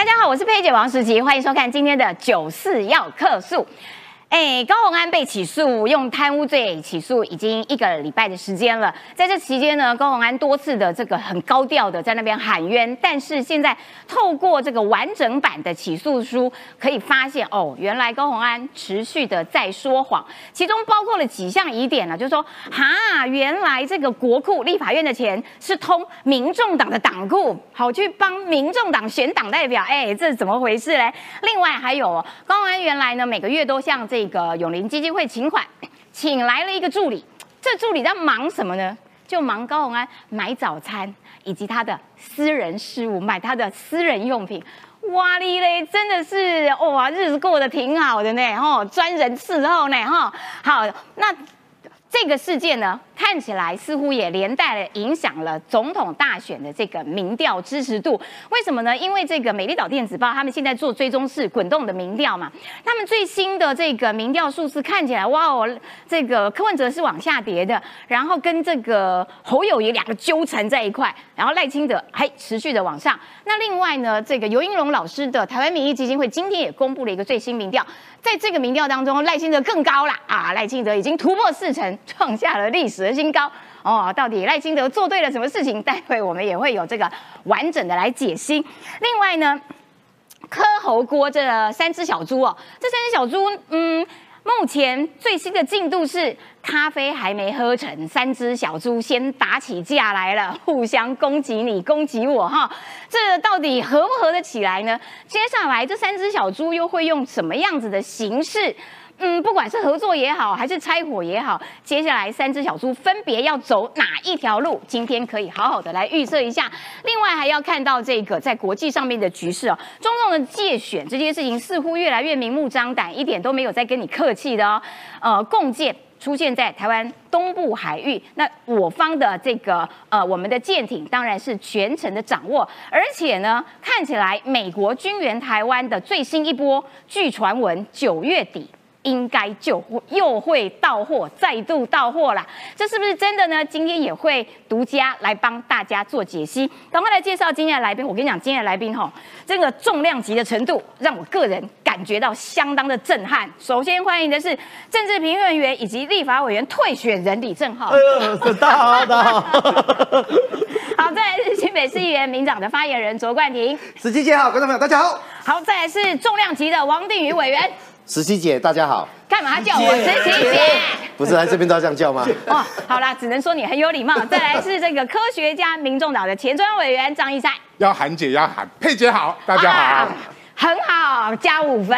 大家好，我是佩姐王时琪，欢迎收看今天的九四要客诉。哎，高鸿安被起诉，用贪污罪起诉已经一个礼拜的时间了。在这期间呢，高鸿安多次的这个很高调的在那边喊冤，但是现在透过这个完整版的起诉书，可以发现哦，原来高鸿安持续的在说谎，其中包括了几项疑点呢，就是说，哈，原来这个国库立法院的钱是通民众党的党库，好去帮民众党选党代表，哎，这是怎么回事嘞？另外还有高鸿安原来呢每个月都向这这个永林基金会请款，请来了一个助理，这助理在忙什么呢？就忙高永安买早餐以及他的私人事务，买他的私人用品。哇哩嘞，真的是哇，日子过得挺好的呢，吼，专人伺候呢，哈。好，那。这个事件呢，看起来似乎也连带了影响了总统大选的这个民调支持度。为什么呢？因为这个美丽岛电子报他们现在做追踪式滚动的民调嘛，他们最新的这个民调数字看起来，哇哦，这个柯文哲是往下跌的，然后跟这个侯友谊两个纠缠在一块，然后赖清德还持续的往上。那另外呢，这个尤英龙老师的台湾民意基金会今天也公布了一个最新民调。在这个民调当中，赖清德更高了啊！赖清德已经突破四成，创下了历史的新高哦。到底赖清德做对了什么事情？待会我们也会有这个完整的来解析。另外呢，柯侯郭这三只小猪哦，这三只小猪，嗯。目前最新的进度是，咖啡还没喝成，三只小猪先打起架来了，互相攻击你，攻击我，哈，这到底合不合得起来呢？接下来这三只小猪又会用什么样子的形式？嗯，不管是合作也好，还是拆伙也好，接下来三只小猪分别要走哪一条路？今天可以好好的来预测一下。另外还要看到这个在国际上面的局势哦，中共的借选这件事情似乎越来越明目张胆，一点都没有在跟你客气的哦。呃，共建出现在台湾东部海域，那我方的这个呃我们的舰艇当然是全程的掌握，而且呢，看起来美国军援台湾的最新一波，据传闻九月底。应该就又会到货，再度到货了，这是不是真的呢？今天也会独家来帮大家做解析。赶快来介绍今天的来宾。我跟你讲，今天的来宾哈，这个重量级的程度，让我个人感觉到相当的震撼。首先欢迎的是政治评论员以及立法委员退选人李正浩。大家好，大家好。好，再来是新北市议员民长的发言人卓冠廷。十七姐好，观众朋友大家好。好，再来是重量级的王定宇委员。十七姐，大家好。干嘛叫我十七姐？不是来这边都要这样叫吗？哦，好啦，只能说你很有礼貌。再来是这个科学家、民众党的前中央委员张一山。要喊姐要喊佩姐好，大家好。很好，加五分。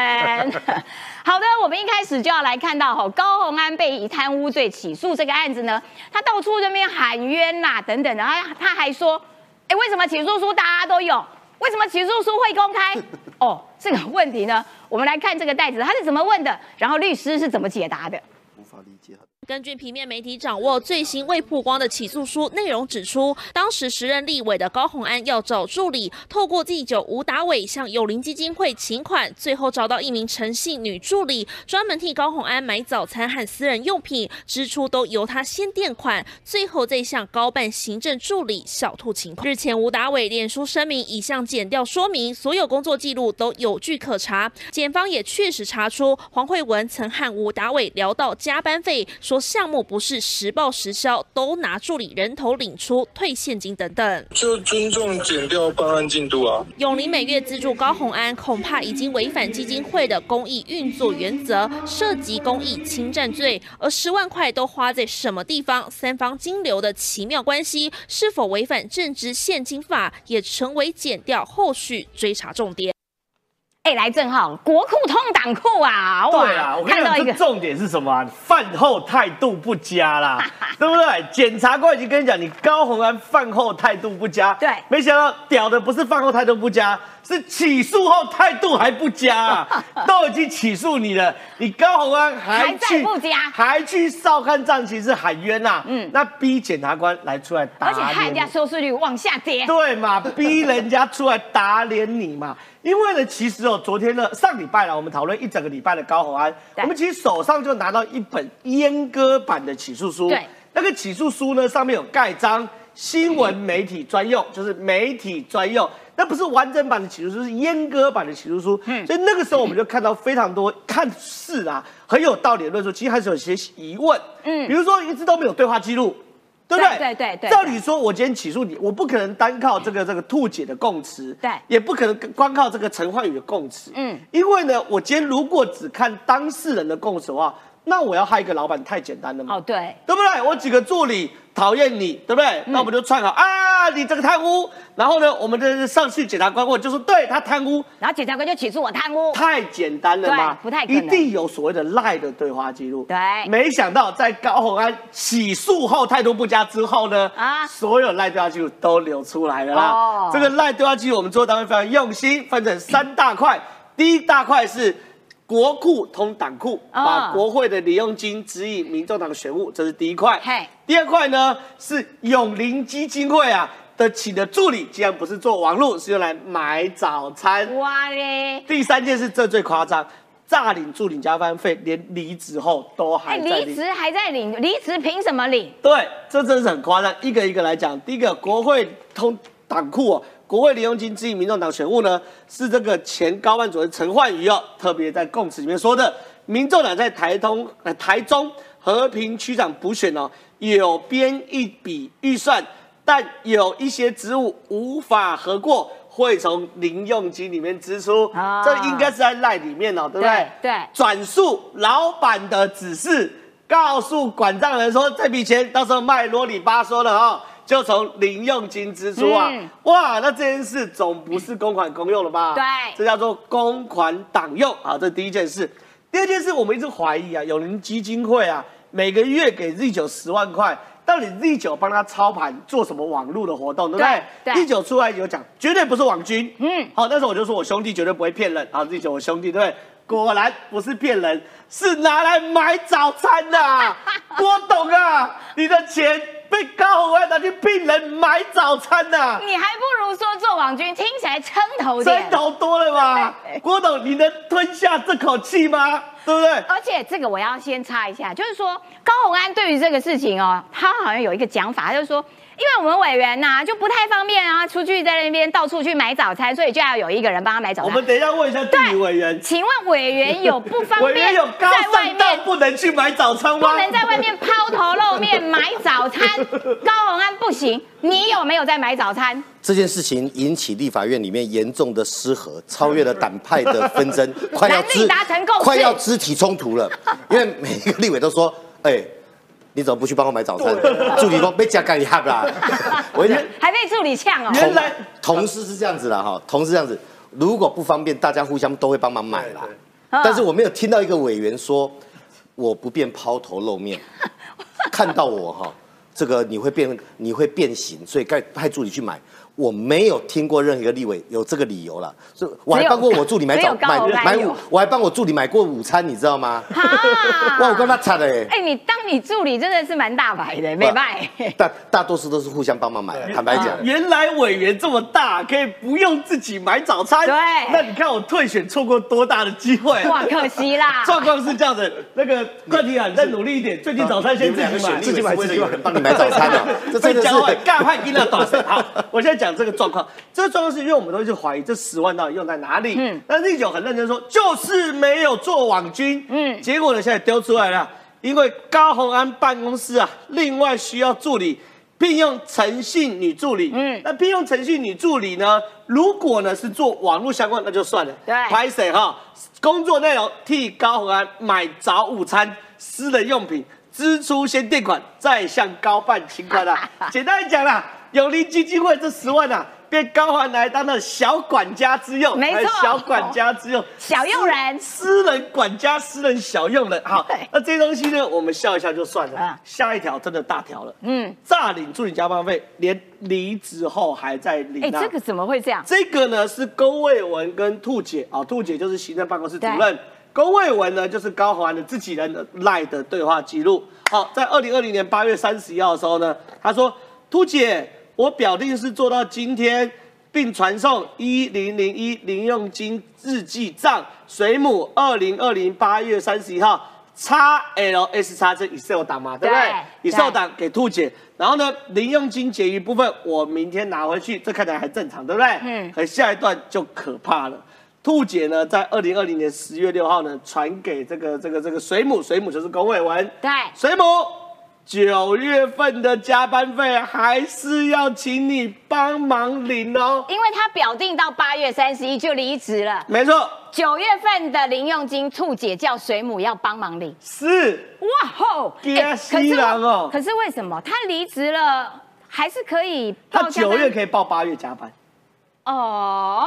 好的，我们一开始就要来看到哈，高鸿安被以贪污罪起诉这个案子呢，他到处这边喊冤呐，等等的，他他还说，哎，为什么起诉书大家都有？为什么起诉书会公开？哦，这个问题呢，我们来看这个袋子，他是怎么问的，然后律师是怎么解答的。无法理解。根据平面媒体掌握最新未曝光的起诉书内容指出，当时时任立委的高鸿安要找助理，透过第九吴达伟向友邻基金会请款，最后找到一名诚信女助理，专门替高鸿安买早餐和私人用品，支出都由他先垫款，最后再向高办行政助理小兔请款。日前吴达伟脸书声明已向检调说明，所有工作记录都有据可查，检方也确实查出黄慧文曾和吴达伟聊到加班费。说项目不是实报实销，都拿助理人头领出退现金等等，就尊重减掉办案进度啊。永林每月资助高红安，恐怕已经违反基金会的公益运作原则，涉及公益侵占罪。而十万块都花在什么地方？三方金流的奇妙关系，是否违反正职现金法，也成为减掉后续追查重点。哎，来正好，国库通党库啊！对啊，我看到一个重点是什么？饭后态度不佳啦，对不对？检察官已经跟你讲，你高鸿安饭后态度不佳。对，没想到屌的不是饭后态度不佳，是起诉后态度还不佳。都已经起诉你了，你高鸿安还去不佳，还去少看战旗是喊冤呐？嗯，那逼检察官来出来打，而且害人家收视率往下跌。对嘛？逼人家出来打脸你嘛？因为呢，其实哦，昨天呢，上礼拜了，我们讨论一整个礼拜的高宏安，我们其实手上就拿到一本阉割版的起诉书。对，那个起诉书呢，上面有盖章，新闻媒体专用，就是媒体专用。那不是完整版的起诉书，是阉割版的起诉书。嗯所以那个时候我们就看到非常多看似啊很有道理的论述，其实还是有些疑问。嗯比如说一直都没有对话记录。对不对？对对照理说，我今天起诉你，我不可能单靠这个这个兔姐的供词，对也不可能光靠这个陈焕宇的供词，嗯嗯，因为呢，我今天如果只看当事人的供词的话，那我要害一个老板太简单了嘛。哦，对，对不对？我几个助理讨厌你，对不对？那我们就串好啊，你这个贪污。然后呢，我们的上去检察官问，就说对他贪污，然后检察官就起诉我贪污，太简单了吗？对不太可能一定有所谓的赖的对话记录。对没想到在高虹安起诉后态度不佳之后呢，啊啊，所有赖对话记录都流出来了啦。哦这个赖对话记录，我们做单位非常用心，分成三大块。第一大块是。国库通党库，哦把国会的利用金指引民众党选务，这是第一块。第二块呢是永林基金会啊的请的助理，竟然不是做网络，是用来买早餐。哇嘞，第三件事，这最夸张，诈领助理加班费，连离职后都哎，还在领。离职还在领，离职凭什么领？对，这真是很夸张。一个一个来讲，第一个，国会通党库哦，国会利用金支引民众党选务呢，是这个前高办主任陈焕宇哦，特别在供词里面说的，民众党在台东、呃台中和平区长补选哦，有编一笔预算，但有一些职务无法核过。会从零用金里面支出，啊这应该是在赖里面哦，对不对？对对转述老板的指示，告诉管账人说这笔钱到时候卖啰里吧嗦了哦，就从零用金支出啊。嗯哇，那这件事总不是公款公用了吧？对这叫做公款党用啊，这第一件事。第二件事，我们一直怀疑啊，永林基金会啊，每个月给 Z 九十万块。到底 Z 九帮他操盘做什么网络的活动，对不对？对对 Z 九出来有讲，绝对不是网军。嗯嗯，好，那时候我就说我兄弟绝对不会骗人啊，Z 九我兄弟对不对？果然不是骗人，是拿来买早餐的、郭董啊，你的钱被高红安拿去病人买早餐呐、你还不如说做网军，听起来撑头点。撑头多了吧？郭董，你能吞下这口气吗？对不对？而且这个我要先插一下，就是说高红安对于这个事情哦，他好像有一个讲法，他就是说，因为我们委员呐、就不太方便啊，出去在那边到处去买早餐，所以就要有一个人帮他买早餐。我们等一下问一下地理委员，请问委员有不方委员便有高在外面不能去买早餐吗？不能在外面抛头露面买早餐？高虹安不行，你有没有在买早餐？这件事情引起立法院里面严重的失和，超越了党派的纷争，快要男女达成共识快要肢体冲突了。因为每一个立委都说：“哎、你怎么不去帮我买早餐？”助理说：“被加干一哈啦。”我跟你讲，还被助理呛哦。原来同事是这样子啦，哈，同事这样子，如果不方便，大家互相都会帮忙买啦。嗯但是我没有听到一个委员说，我不便抛头露面，看到我哈，这个你会变你会变形，所以该派助理去买。我没有听过任何一个立委有这个理由了，所以我还帮过我助理买早买买午，我还帮我助理买过午餐，你知道吗？哈 哇，我跟他惨了哎。哎、你当你助理真的是蛮大牌的，没卖。大大多数都是互相帮忙买，坦白讲。原来委员这么大，可以不用自己买早餐。对那你看我退选错过多大的机会？哇，可惜啦。状况是这样的，那个冠廷啊，你再努力一点，最近早餐先自己买，自己买，自己买，帮你买早餐啊！这真的是，干坏给了早餐。好，我现在讲这个状况，这个状况是因为我们都一直怀疑这十万到底用在哪里。嗯嗯，但立九很认真说，就是没有做网军。嗯嗯，结果呢，现在丢出来了，因为高虹安办公室啊，另外需要助理。聘用诚信女助理，嗯嗯，那聘用诚信女助理呢？如果呢是做网络相关，那就算了，对拍谁哈？工作内容替高虹安买早午餐、私人用品，支出先垫款，再向高办请款啦。简单来讲啦，永林基金会这十万啊，被高虹安来当了小管家之用，没错小管家之用，小佣人私人管家、私人小佣人。好，那这些东西呢，我们笑一笑就算了。啊下一条真的大条了，嗯，诈领助理加班费，连离职后还在领、哎、啊。这个怎么会这样？这个呢是龚卫文跟兔姐啊，兔姐就是行政办公室主任，龚卫文呢就是高环的自己人的赖的对话记录。好，在二零二零年八月三十一号的时候呢，他说：“兔姐，我表定是做到今天，并传送一零零一零用金日记账水母二零二零八月三十一号。”叉 L S 叉这 Excel 档嘛，对不对对？Excel 档给兔姐，然后呢，零用金结余部分我明天拿回去，这看起来还正常，对不对？嗯嗯。可下一段就可怕了。兔姐呢，在二零二零年十月六号呢，传给这个这个这个水母，水母就是龚伟文，对水母，九月份的加班费还是要请你帮忙领哦。因为他表定到八月三十一就离职了，没错，九月份的零用金，兔姐叫水母要帮忙领。是哇吼！惊死人哦可是为什么他离职了还是可以他九月可以报八月加班。哦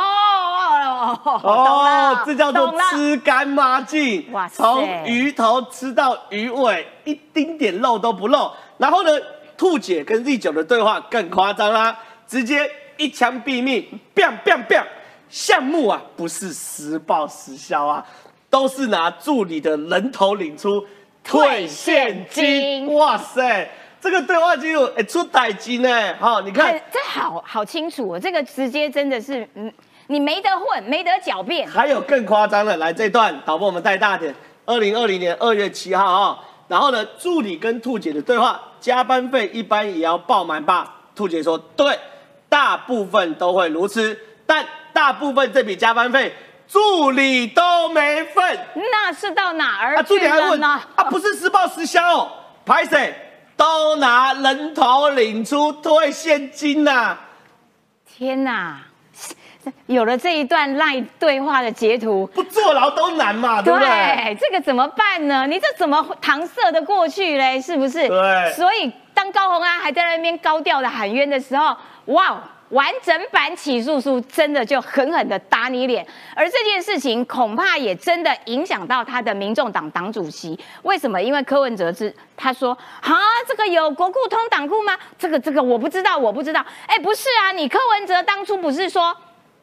哦这叫做吃干抹净。哇塞从鱼头吃到鱼尾，一丁点肉都不漏。然后呢，兔姐跟 Z 九的对话更夸张啦，直接一枪毙命，biang biang biang。项目啊，不是实报实销啊，都是拿助理的人头领出退现。金哇塞，这个对话记录哎出歹金呢，好，你看很这好好清楚哦，这个直接真的是，嗯，你没得混，没得狡辩。还有更夸张的，来这段导播我们带大点。二零二零年二月七号啊、然后呢，助理跟兔姐的对话，加班费一般也要报满吧？兔姐说对，大部分都会如此，但大部分这笔加班费助理都没份。那是到哪儿啊，助理还问了呢？啊，不是实报实销哦，拍谁都拿人头领出退现金呐、天哪！有了这一段赖对话的截图，不坐牢都难嘛，对不对？对，这个怎么办呢？你这怎么搪塞的过去嘞？是不是？对所以当高红安还在那边高调的喊冤的时候，哇，完整版起诉书真的就狠狠的打你脸。而这件事情恐怕也真的影响到他的民众党党主席。为什么？因为柯文哲是他说啊，这个有国库通党库吗？这个这个我不知道，我不知道。哎，不是啊，你柯文哲当初不是说？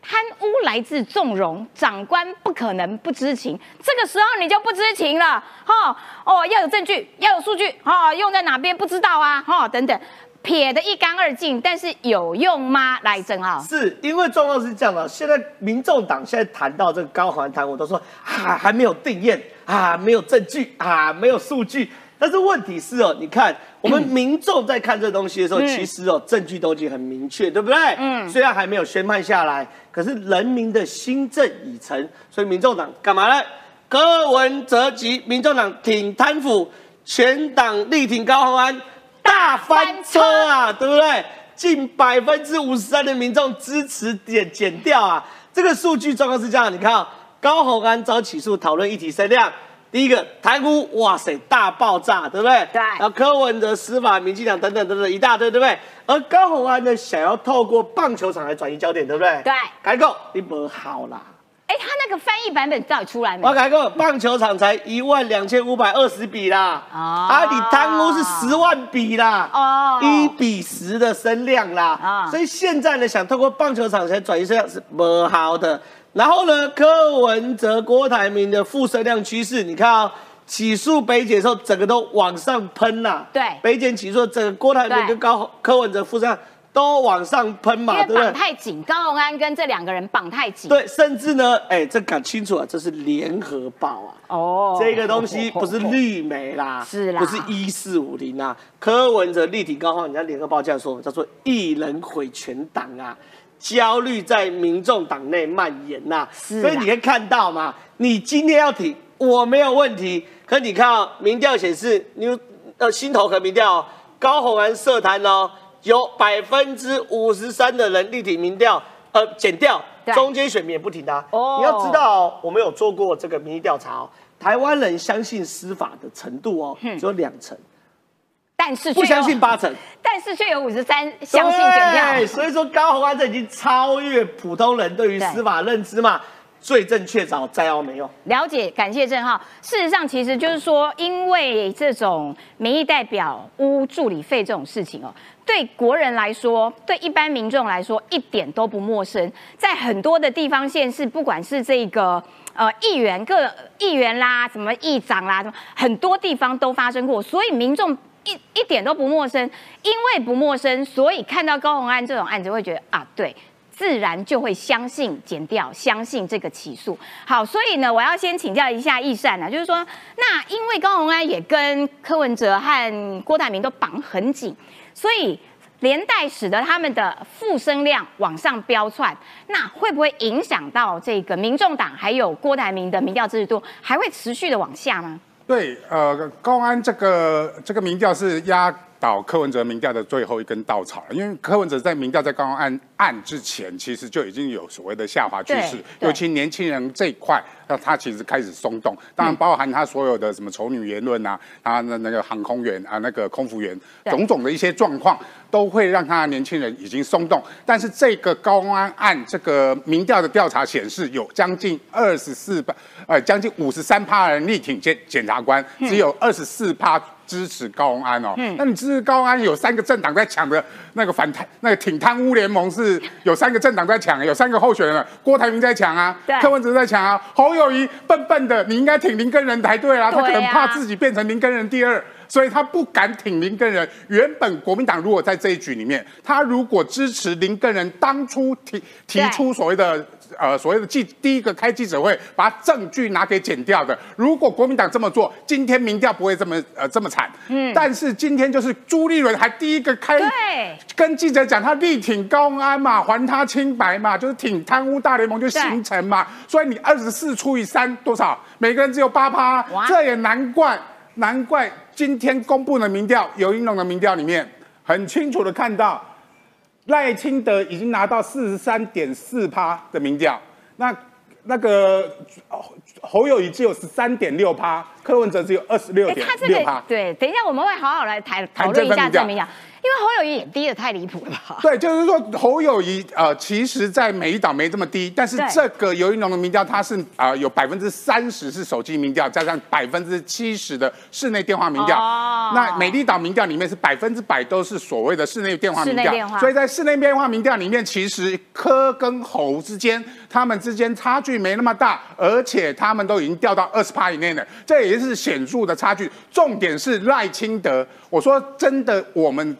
贪污来自纵容，长官不可能不知情。这个时候你就不知情了，哈哦，要有证据，要有数据，哈，用在哪边不知道啊，哈等等，撇得一干二净。但是有用吗？来，郑浩，是因为状况是这样的，现在民众党现在谈到这个高环谈，我都说啊还没有定验啊，没有证据啊，没有数据。但是问题是哦，你看我们民众在看这东西的时候，嗯其实哦证据都已经很明确，对不对？嗯嗯，虽然还没有宣判下来，可是人民的心政已成，所以民众党干嘛呢？柯文哲及民众党挺贪腐，全党力挺高虹安，大翻车啊，对不对？近百分之五十三的民众支持减减掉啊！这个数据状况是这样，你看、啊，高虹安遭起诉讨论议题声量，第一个贪污，哇塞，大爆炸，对不对？对然后柯文哲、司法、民进党等等等等一大堆，对不对？而高虹安呢，想要透过棒球场来转移焦点，对不对？对改够你不好啦。哎，他那个翻译版本到底出来没？我？改够棒球场才一万两千五百二十笔啦，哦。啊，你贪污是十万笔啦，哦。一比十的声量啦，啊所以现在呢，想透过棒球场才转移声量是不好的。然后呢，柯文哲、郭台铭的负声量趋势，你看啊、起诉北检的时候，整个都往上喷啦。对。北检起诉，整个郭台铭跟高柯文哲负声量都往上喷嘛，对不对绑？太紧，高虹安跟这两个人绑太紧。对，甚至呢，哎，这搞清楚啊，这是联合报啊。哦这个东西不是绿媒啦，是啦不是一四五零啊。柯文哲力挺高晃，人家联合报这样说，叫做一人毁全党啊，焦虑在民众党内蔓延呐、是所以你可以看到嘛，你今天要挺我没有问题，可你看啊，民调显示，你呃新投和民调、哦、高虹安社坛哦，有百分之五十三的人立挺民调，呃减掉中间选民也不挺他。哦。你要知道、哦，我们有做过这个民意调查哦，台湾人相信司法的程度哦，只有两成，但是不相信八成，但是却有五十三相信减掉。对所以说高虹安这已经超越普通人对于司法认知嘛，罪证确凿，再要没用。了解，感谢郑浩。事实上，其实就是说，因为这种民意代表污助理费这种事情哦，对国人来说，对一般民众来说，一点都不陌生。在很多的地方县市，不管是这个呃议员、各议员啦，什么议长啦，什么很多地方都发生过，所以民众。一一点都不陌生，因为不陌生，所以看到高虹安这种案子，会觉得啊，对，自然就会相信减掉，相信这个起诉。好，所以呢，我要先请教一下易善啊，就是说，那因为高鸿安也跟柯文哲和郭台铭都绑很紧，所以连带使得他们的负声量往上飙窜，那会不会影响到这个民众党还有郭台铭的民调支持度，还会持续的往下吗？对，呃，高安这个这个民调是压倒柯文哲民调的最后一根稻草了，因为柯文哲在民调在高安案之前，其实就已经有所谓的下滑趋势，尤其年轻人这一块，那他其实开始松动，当然包含他所有的什么丑女言论啊，啊那那个航空员啊，那个空服员，种种的一些状况，都会让他年轻人已经松动。但是这个高安案这个民调的调查显示，有将近二十四趴，呃，将近五十三趴人力挺检检察官，只有二十四趴。支持高安哦，那你支持高安有三个政党在抢的那个反贪那个挺贪污联盟是有三个政党在抢，有三个候选人，郭台铭在抢啊，柯文哲在抢啊，侯友谊笨笨的，你应该挺林根人才对啊，他可能怕自己变成林根人第二。所以他不敢挺林根人。原本国民党如果在这一局里面，他如果支持林根人当初提提出所谓的呃所谓的记第一个开记者会，把证据拿给剪掉的，如果国民党这么做，今天民调不会这么呃这么惨。嗯，但是今天就是朱立伦还第一个开跟记者讲，他力挺高安嘛，还他清白嘛，就是挺贪污大联盟就形成嘛。所以你二十四除以三多少？每个人只有八趴哇，这也难怪，难怪今天公布的民调，尤英龙的民调里面很清楚的看到，赖清德已经拿到四十三点四趴的民调，那那个侯侯友谊只有十三点六趴，柯文哲只有二十六哎，点六趴个。对，等一下我们会好好来谈讨论一下这民调，因为侯友谊也低的太离谱了吧？对，就是说侯友谊呃，其实，在每一岛没这么低，但是对这个尤一龙的民调，它是啊、呃有百分之三十是手机民调，加上百分之七十的室内电话民调。哦那美丽岛民调里面是百分之百都是所谓的室内电话民调所以在室内电话民调里面，其实柯跟侯之间，他们之间差距没那么大，而且他们都已经掉到二十趴以内了，这也是显著的差距。重点是赖清德，我说真的，我们。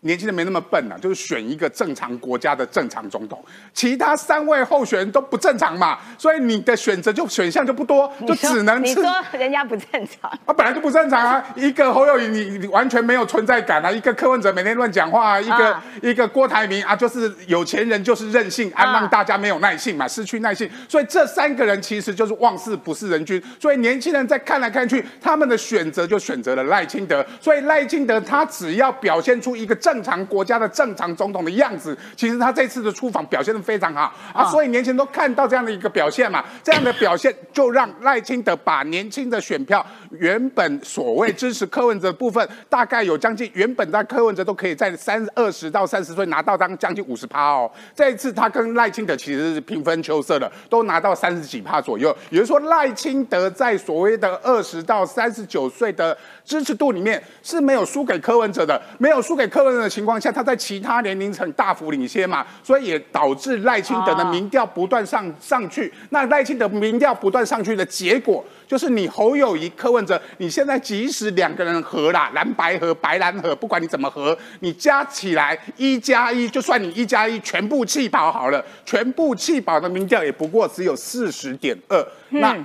年轻人没那么笨呐、就是选一个正常国家的正常总统，其他三位候选人都不正常嘛，所以你的选择就选项就不多，就只能吃你说人家不正常，啊，本来就不正常啊！一个侯友谊，你你完全没有存在感啊！一个柯文哲每天乱讲话、啊，一个、啊一个郭台铭啊，就是有钱人就是任性啊，啊让大家没有耐性嘛，失去耐性。所以这三个人其实就是忘事不是人君。所以年轻人在看来看去，他们的选择就选择了赖清德。所以赖清德他只要表现出一个正常国家的正常总统的样子，其实他这次的出访表现的非常好。啊，啊。所以年轻人都看到这样的一个表现嘛，这样的表现就让赖清德把年轻的选票原本所谓支持柯文哲的部分，大概有将近原本在柯文哲都可以在三二十到三十岁拿到当将近五十趴哦，这一次他跟赖清德其实是平分秋色的，都拿到三十几趴左右，也就是说赖清德在所谓的二十到三十九岁的支持度里面是没有输给柯文哲的，没有输给柯文哲的情况下，他在其他年龄层大幅领先嘛，所以也导致赖清德的民调不断上上去。那赖清德民调不断上去的结果，就是你侯友谊、柯文哲，你现在即使两个人合啦，蓝白合、白蓝合，不管你怎么合，你加起来一加一，就算你一加一全部弃保好了，全部弃保的民调也不过只有四十点二，那。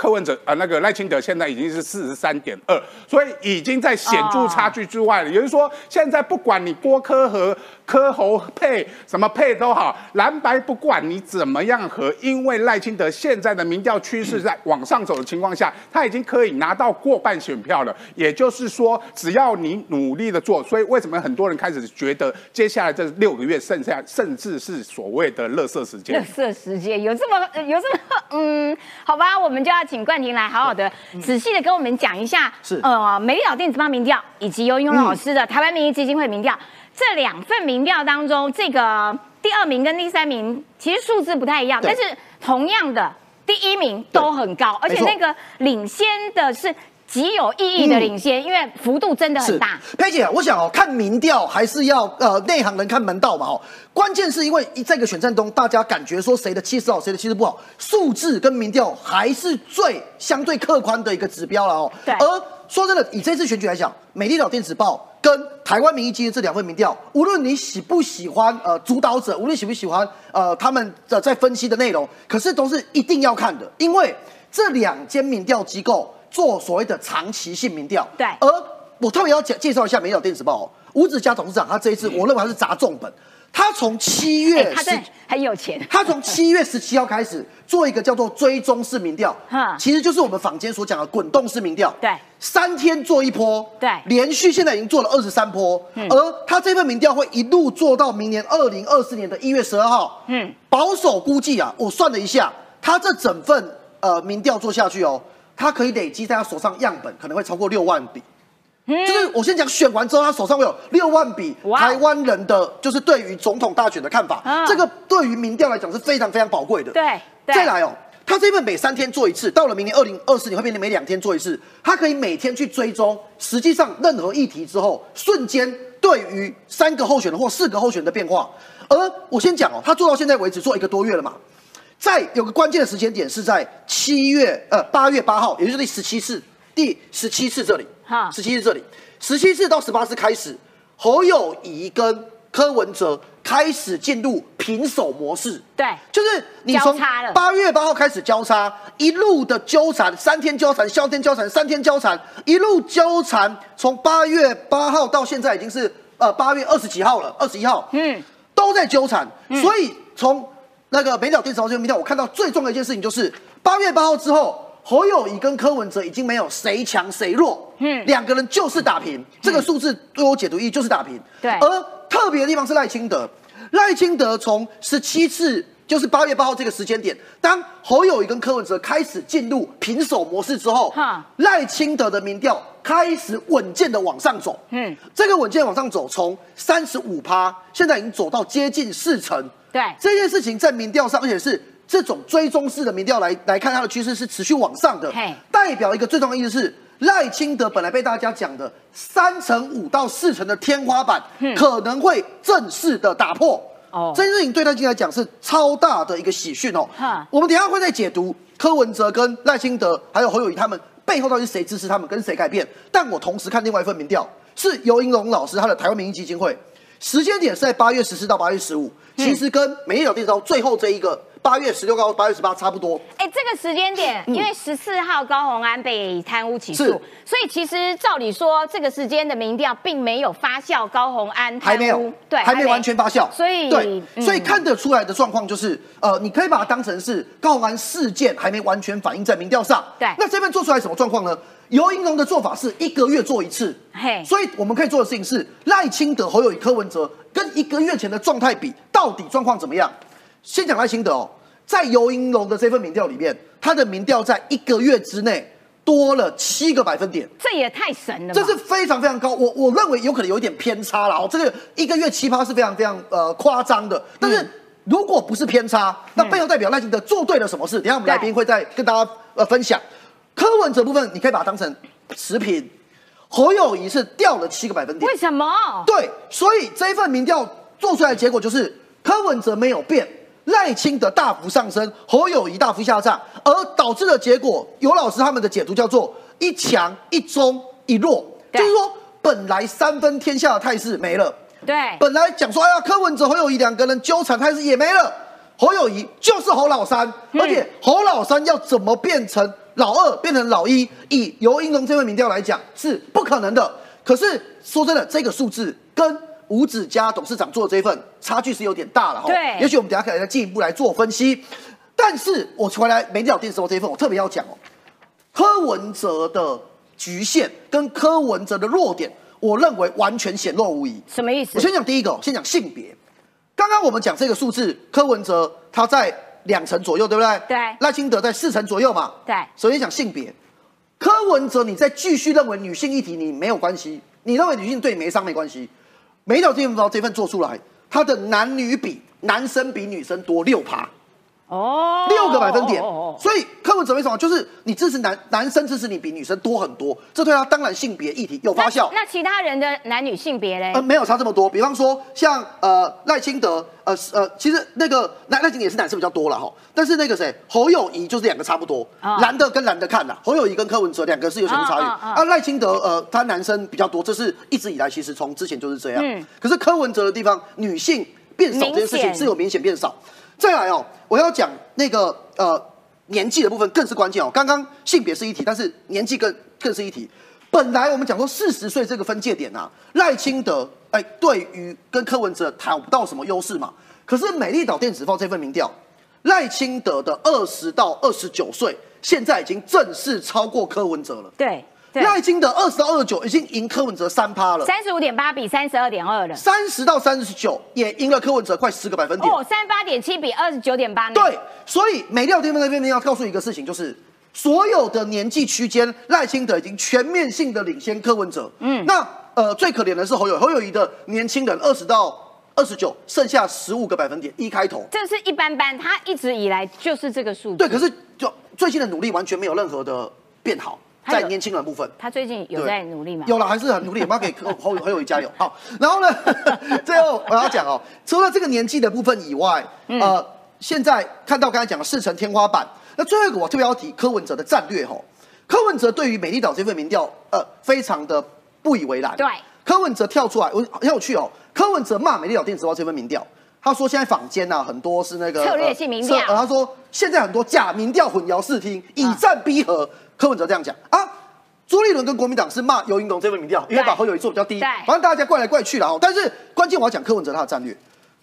柯文哲啊、呃，那个赖清德现在已经是四十三点二，所以已经在显著差距之外了。也就是说，现在不管你郭柯和柯侯配什么配都好，蓝白不管你怎么样和，因为赖清德现在的民调趋势在往上走的情况下，他已经可以拿到过半选票了。也就是说，只要你努力的做，所以为什么很多人开始觉得接下来这六个月剩下甚至是所谓的垃圾时间乐？色时间有这么有这么嗯，好吧，我们就要请冠廷来好好的仔细的跟我们讲一下，是。呃，美丽岛电子报民调以及尤英龙老师的台湾民意基金会民调这两份民调当中，这个第二名跟第三名其实数字不太一样，但是同样的第一名都很高，而且那个领先的是极有意义的领先，因为幅度真的很大。佩姐，我想哦，看民调还是要呃内行人看门道嘛哦。关键是因为这个选战中，大家感觉说谁的气势好，谁的气势不好，数字跟民调还是最相对客观的一个指标了哦。对而说真的，以这次选举来讲，美丽岛电子报跟台湾民意基金这两份民调，无论你喜不喜欢呃主导者，无论喜不喜欢呃他们的在分析的内容，可是都是一定要看的，因为这两间民调机构做所谓的长期性民调，对。而我特别要介介绍一下《美岛电子报》哦，吴子嘉董事长他这一次我认为他是砸重本，他从七月他真很有钱。他从七月十七号开始做一个叫做追踪式民调。哈，其实就是我们坊间所讲的滚动式民调。对。三天做一波，对。嗯连续现在已经做了二十三波，而他这份民调会一路做到明年二零二四年的一月十二号。嗯，保守估计啊，我算了一下，他这整份呃民调做下去哦，他可以累积在他手上样本可能会超过六万笔。就是我先讲选完之后，他手上会有六万笔台湾人的，就是对于总统大选的看法。啊这个对于民调来讲是非常非常宝贵的。对对再来哦，他这份每三天做一次，到了明年二零二四年会变成每两天做一次。他可以每天去追踪，实际上任何议题之后，瞬间对于三个候选人或四个候选人的变化。而我先讲哦，他做到现在为止做一个多月了嘛。在有个关键的时间点是在七月呃八月八号，也就是第十七次第十七次这里哈，十七次这里，十七次到十八次开始，侯友谊跟柯文哲开始进入平手模式。对。就是你从八月八号开始交叉，一路的纠缠，三天交缠，三天交缠，三天交缠，一路纠缠，从八月八号到现在已经是呃八月二十几号了，二十一号，嗯，都在纠缠。所以从那个北岛电视台这个民调，我看到最重要的一件事情就是八月八号之后。侯友谊跟柯文哲已经没有谁强谁弱，嗯。嗯，两个人就是打平，这个数字对我解读意义就是打平，对。而特别的地方是赖清德，赖清德从十七次，就是八月八号这个时间点，当侯友谊跟柯文哲开始进入平手模式之后哈，赖清德的民调开始稳健的往上走。嗯嗯，这个稳健往上走，从三十五趴，现在已经走到接近四成。对这件事情在民调上，而且是这种追踪式的民调来来看，它的趋势是持续往上的，代表一个最重要的意思是。赖清德本来被大家讲的三成五到四成的天花板，可能会正式的打破。哦这件事情对赖清德来讲是超大的一个喜讯哦哈。我们等一下会再解读柯文哲跟赖清德还有侯友谊他们背后到底是谁支持他们，跟谁改变。但我同时看另外一份民调，是尤英龙老师他的台湾民意基金会，时间点是在八月十四到八月十五，其实跟美丽岛电招最后这一个八月十六到八月十八差不多。哎，这个时间点，因为十四号高虹安被贪污起诉，所以其实照理说，这个时间的民调并没有发酵高虹安还没有，对，还没完全发酵，所以对，嗯。所以看得出来的状况就是，呃，你可以把它当成是高虹安事件还没完全反映在民调上。对。那这份做出来什么状况呢？尤英龙的做法是一个月做一次，嘿所以我们可以做的事情是赖清德、侯友谊、柯文哲跟一个月前的状态比，到底状况怎么样？先讲赖清德哦，在尤英龙的这份民调里面，他的民调在一个月之内多了七个百分点。这也太神了吧，这是非常非常高，我我认为有可能有一点偏差了哦。这个一个月奇葩是非常非常呃夸张的，但是如果不是偏差，那背后代表赖清德做对了什么事？等下我们来宾会再跟大家呃分享。柯文哲部分，你可以把它当成持平，侯友谊是掉了七个百分点。为，什么？对，所以这一份民调做出来的结果就是柯文哲没有变，赖清德大幅上升，侯友谊大幅下降，而导致的结果，尤老师他们的解读叫做一强一中一弱，就是说本来三分天下的态势没了，对，本来讲说哎呀柯文哲侯友谊两个人纠缠态势也没了，侯友谊就是侯老三，嗯而且侯老三要怎么变成老二变成老一，以尤英龙这份民调来讲是不可能的。可是说真的，这个数字跟吴子嘉董事长做的这一份差距是有点大了哈。对也许我们等下可以再进一步来做分析。但是我回来美鸟电视这一份，我特别要讲哦，柯文哲的局限跟柯文哲的弱点，我认为完全显露无遗。什么意思我？先讲第一个，先讲性别。刚刚我们讲这个数字，柯文哲他在两成左右，对不对？对。赖清德在四成左右嘛。对。首先讲性别，柯文哲你再继续认为女性议题你没有关系，你认为女性对你没伤没关系，美岛电报这份做出来，他的男女比，男生比女生多六趴，哦，六个个百分点哦哦哦哦。所以柯文哲为什么就是你支持男男生支持你比女生多很多，这对他当然性别议题有发酵。那其他人的男女性别嘞呃，？没有差这么多。比方说，像呃赖清德，呃呃，其实那个赖赖清德也是男生比较多了哈。但是那个谁侯友谊就是两个差不多，男的跟男的看呐，侯友谊跟柯文哲两个是有什么差异？啊，赖清德呃他男生比较多，这是一直以来其实从之前就是这样。嗯可是柯文哲的地方女性变少这件事情是有明显变少。再来哦，我要讲那个呃年纪的部分更是关键哦。刚刚性别是一题，但是年纪更更是一题。本来我们讲说四十岁这个分界点啊，赖清德哎对于跟柯文哲谈不到什么优势嘛。可是美丽岛电子报这份民调，赖清德的二十到二十九岁，现在已经正式超过柯文哲了。对对，赖清德二十到二十九已经赢柯文哲三趴了，三十五点八比三十二点二了。三十到三十九也赢了柯文哲快十个百分点。哦，三八点七比二十九点八。对，所以美料店那边要告诉一个事情，就是所有的年纪区间，赖清德已经全面性的领先柯文哲。嗯，那呃最可怜的是侯友，侯友谊的年轻人二十到二十九，剩下十五个百分点，一开头。这是一般般，他一直以来就是这个数字。对，可是就最近的努力完全没有任何的变好，在年轻人部分。他最近有在努力吗？有了，还是很努力，我们要给侯侯侯友谊加油。好，然后呢，最后我要讲哦，除了这个年纪的部分以外，嗯呃，现在看到刚才讲的四成天花板，那最后一个我特别要提柯文哲的战略吼，柯文哲对于美丽岛这份民调，呃，非常的不以为然。对，柯文哲跳出来，我很有趣哦，柯文哲骂美丽岛电子报这份民调。他说：“现在坊间呐、很多是那个策略性民调他说现在很多假民调混淆视听，以战逼和。柯文哲这样讲啊，朱立伦跟国民党是骂游盈龙这份民调，因为把侯友谊做比较低，反正大家怪来怪去了哦。但是关键我要讲柯文哲他的战略，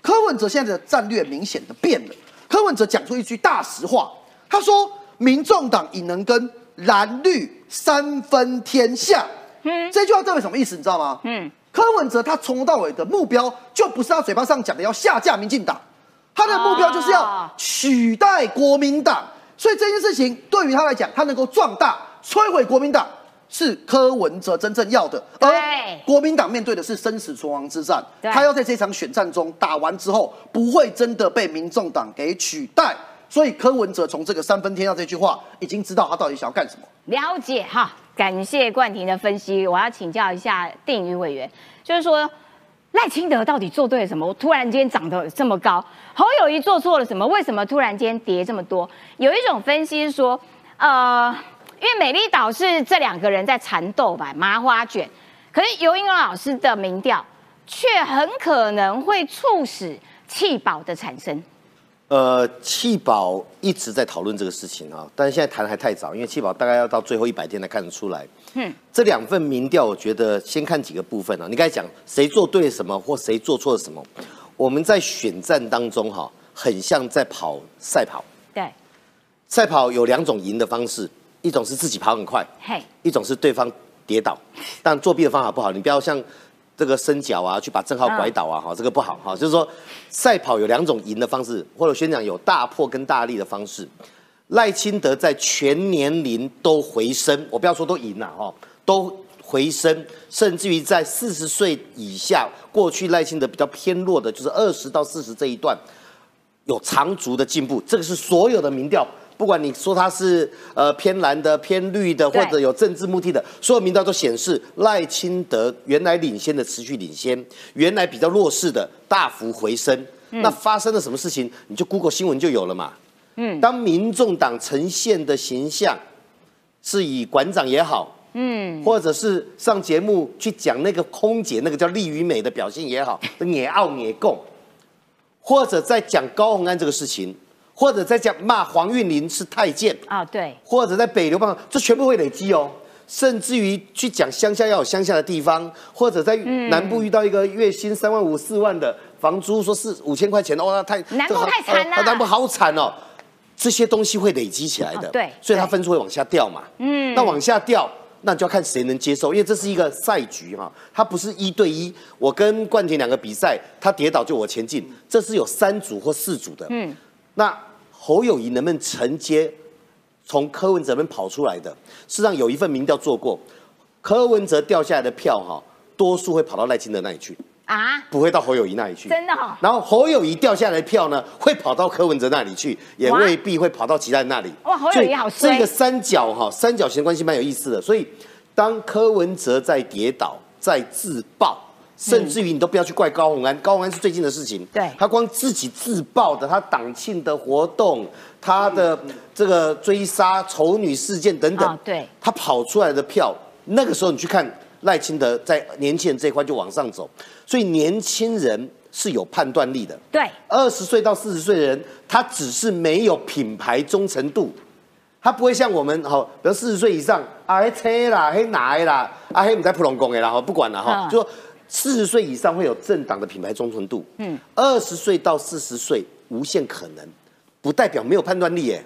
柯文哲现在的战略明显的变了。柯文哲讲出一句大实话，他说民众党已能跟蓝绿三分天下。嗯，这句话代表什么意思？你知道吗？嗯，柯文哲他从头到尾的目标就不是他嘴巴上讲的要下架民进党，他的目标就是要哦取代国民党。所以这件事情对于他来讲，他能够壮大、摧毁国民党，是柯文哲真正要的。而对国民党面对的是生死存亡之战，他要在这场选战中打完之后，不会真的被民众党给取代。所以柯文哲从这个三分天下这句话，已经知道他到底想要干什么。了解哈，感谢冠廷的分析。我要请教一下定宇委员，就是说赖清德到底做对了什么？我突然间涨得这么高，侯友谊做错了什么？为什么突然间跌这么多？有一种分析是说，呃，因为美丽岛是这两个人在缠斗吧，麻花卷，可是尤英老师的民调却很可能会促使弃保的产生。呃，弃保一直在讨论这个事情啊，但是现在谈还太早，因为弃保大概要到最后一百天才看得出来。嗯，这两份民调，我觉得先看几个部分啊。你刚才讲谁做对了什么，或谁做错了什么，我们在选战当中哈、很像在跑赛跑。对，赛跑有两种赢的方式，一种是自己跑很快，嘿，一种是对方跌倒。但作弊的方法不好，你不要像这个伸脚啊，去把正浩拐倒啊，哈、这个不好哈。就是说，赛跑有两种赢的方式，或者宣讲有大破跟大力的方式。赖清德在全年龄都回升，我不要说都赢了哈，都回升，甚至于在四十岁以下，过去赖清德比较偏弱的，就是二十到四十这一段，有长足的进步。这个是所有的民调，不管你说它是呃偏蓝的、偏绿的，或者有政治目的的，所有民调都显示赖清德原来领先的持续领先，原来比较弱势的大幅回升。那发生了什么事情？你就 Google 新闻就有了嘛。嗯，当民众党呈现的形象是以馆长也好，嗯，或者是上节目去讲那个空姐那个叫利于美的表现也好，也傲也共，或者在讲高鸿安这个事情，或者在讲骂黄韵玲是太监，啊、对，或者在北流帮，这全部会累积哦。甚至于去讲乡下要有乡下的地方，或者在南部遇到一个月薪三万五、四万的房租，说是五千块钱，哦，那太南部太惨了哦南部好惨哦。这些东西会累积起来的，哦对所以它分数会往下掉嘛。嗯，那往下掉，那就要看谁能接受，因为这是一个赛局哈，它不是一对一。我跟冠廷两个比赛，他跌倒就我前进，这是有三组或四组的。嗯，那侯友谊能不能承接从柯文哲那边跑出来的？事实上有一份民调做过，柯文哲掉下来的票哈，多数会跑到赖清德那里去。啊，不会到侯友谊那里去。真的哦然后侯友谊掉下来的票呢，会跑到柯文哲那里去，也未必会跑到其他人那里。哇侯友谊好这个三角哈，三角形关系蛮有意思的。所以当柯文哲在跌倒、在自爆，甚至于你都不要去怪高虹安，高虹安是最近的事情。对。他光自己自爆的，他党庆的活动，他的这个追杀丑女事件等等，哦对。他跑出来的票，那个时候你去看赖清德在年轻人这一块就往上走，所以年轻人是有判断力的。对，二十岁到四十岁的人，他只是没有品牌忠诚度，他不会像我们哈，比如四十岁以上啊，黑车啦，黑哪啦，啊黑唔在普龙宫的啦，哈，不管了哈，嗯。就说四十岁以上会有政党的品牌忠诚度，嗯，二十岁到四十岁无限可能，不代表没有判断力耶。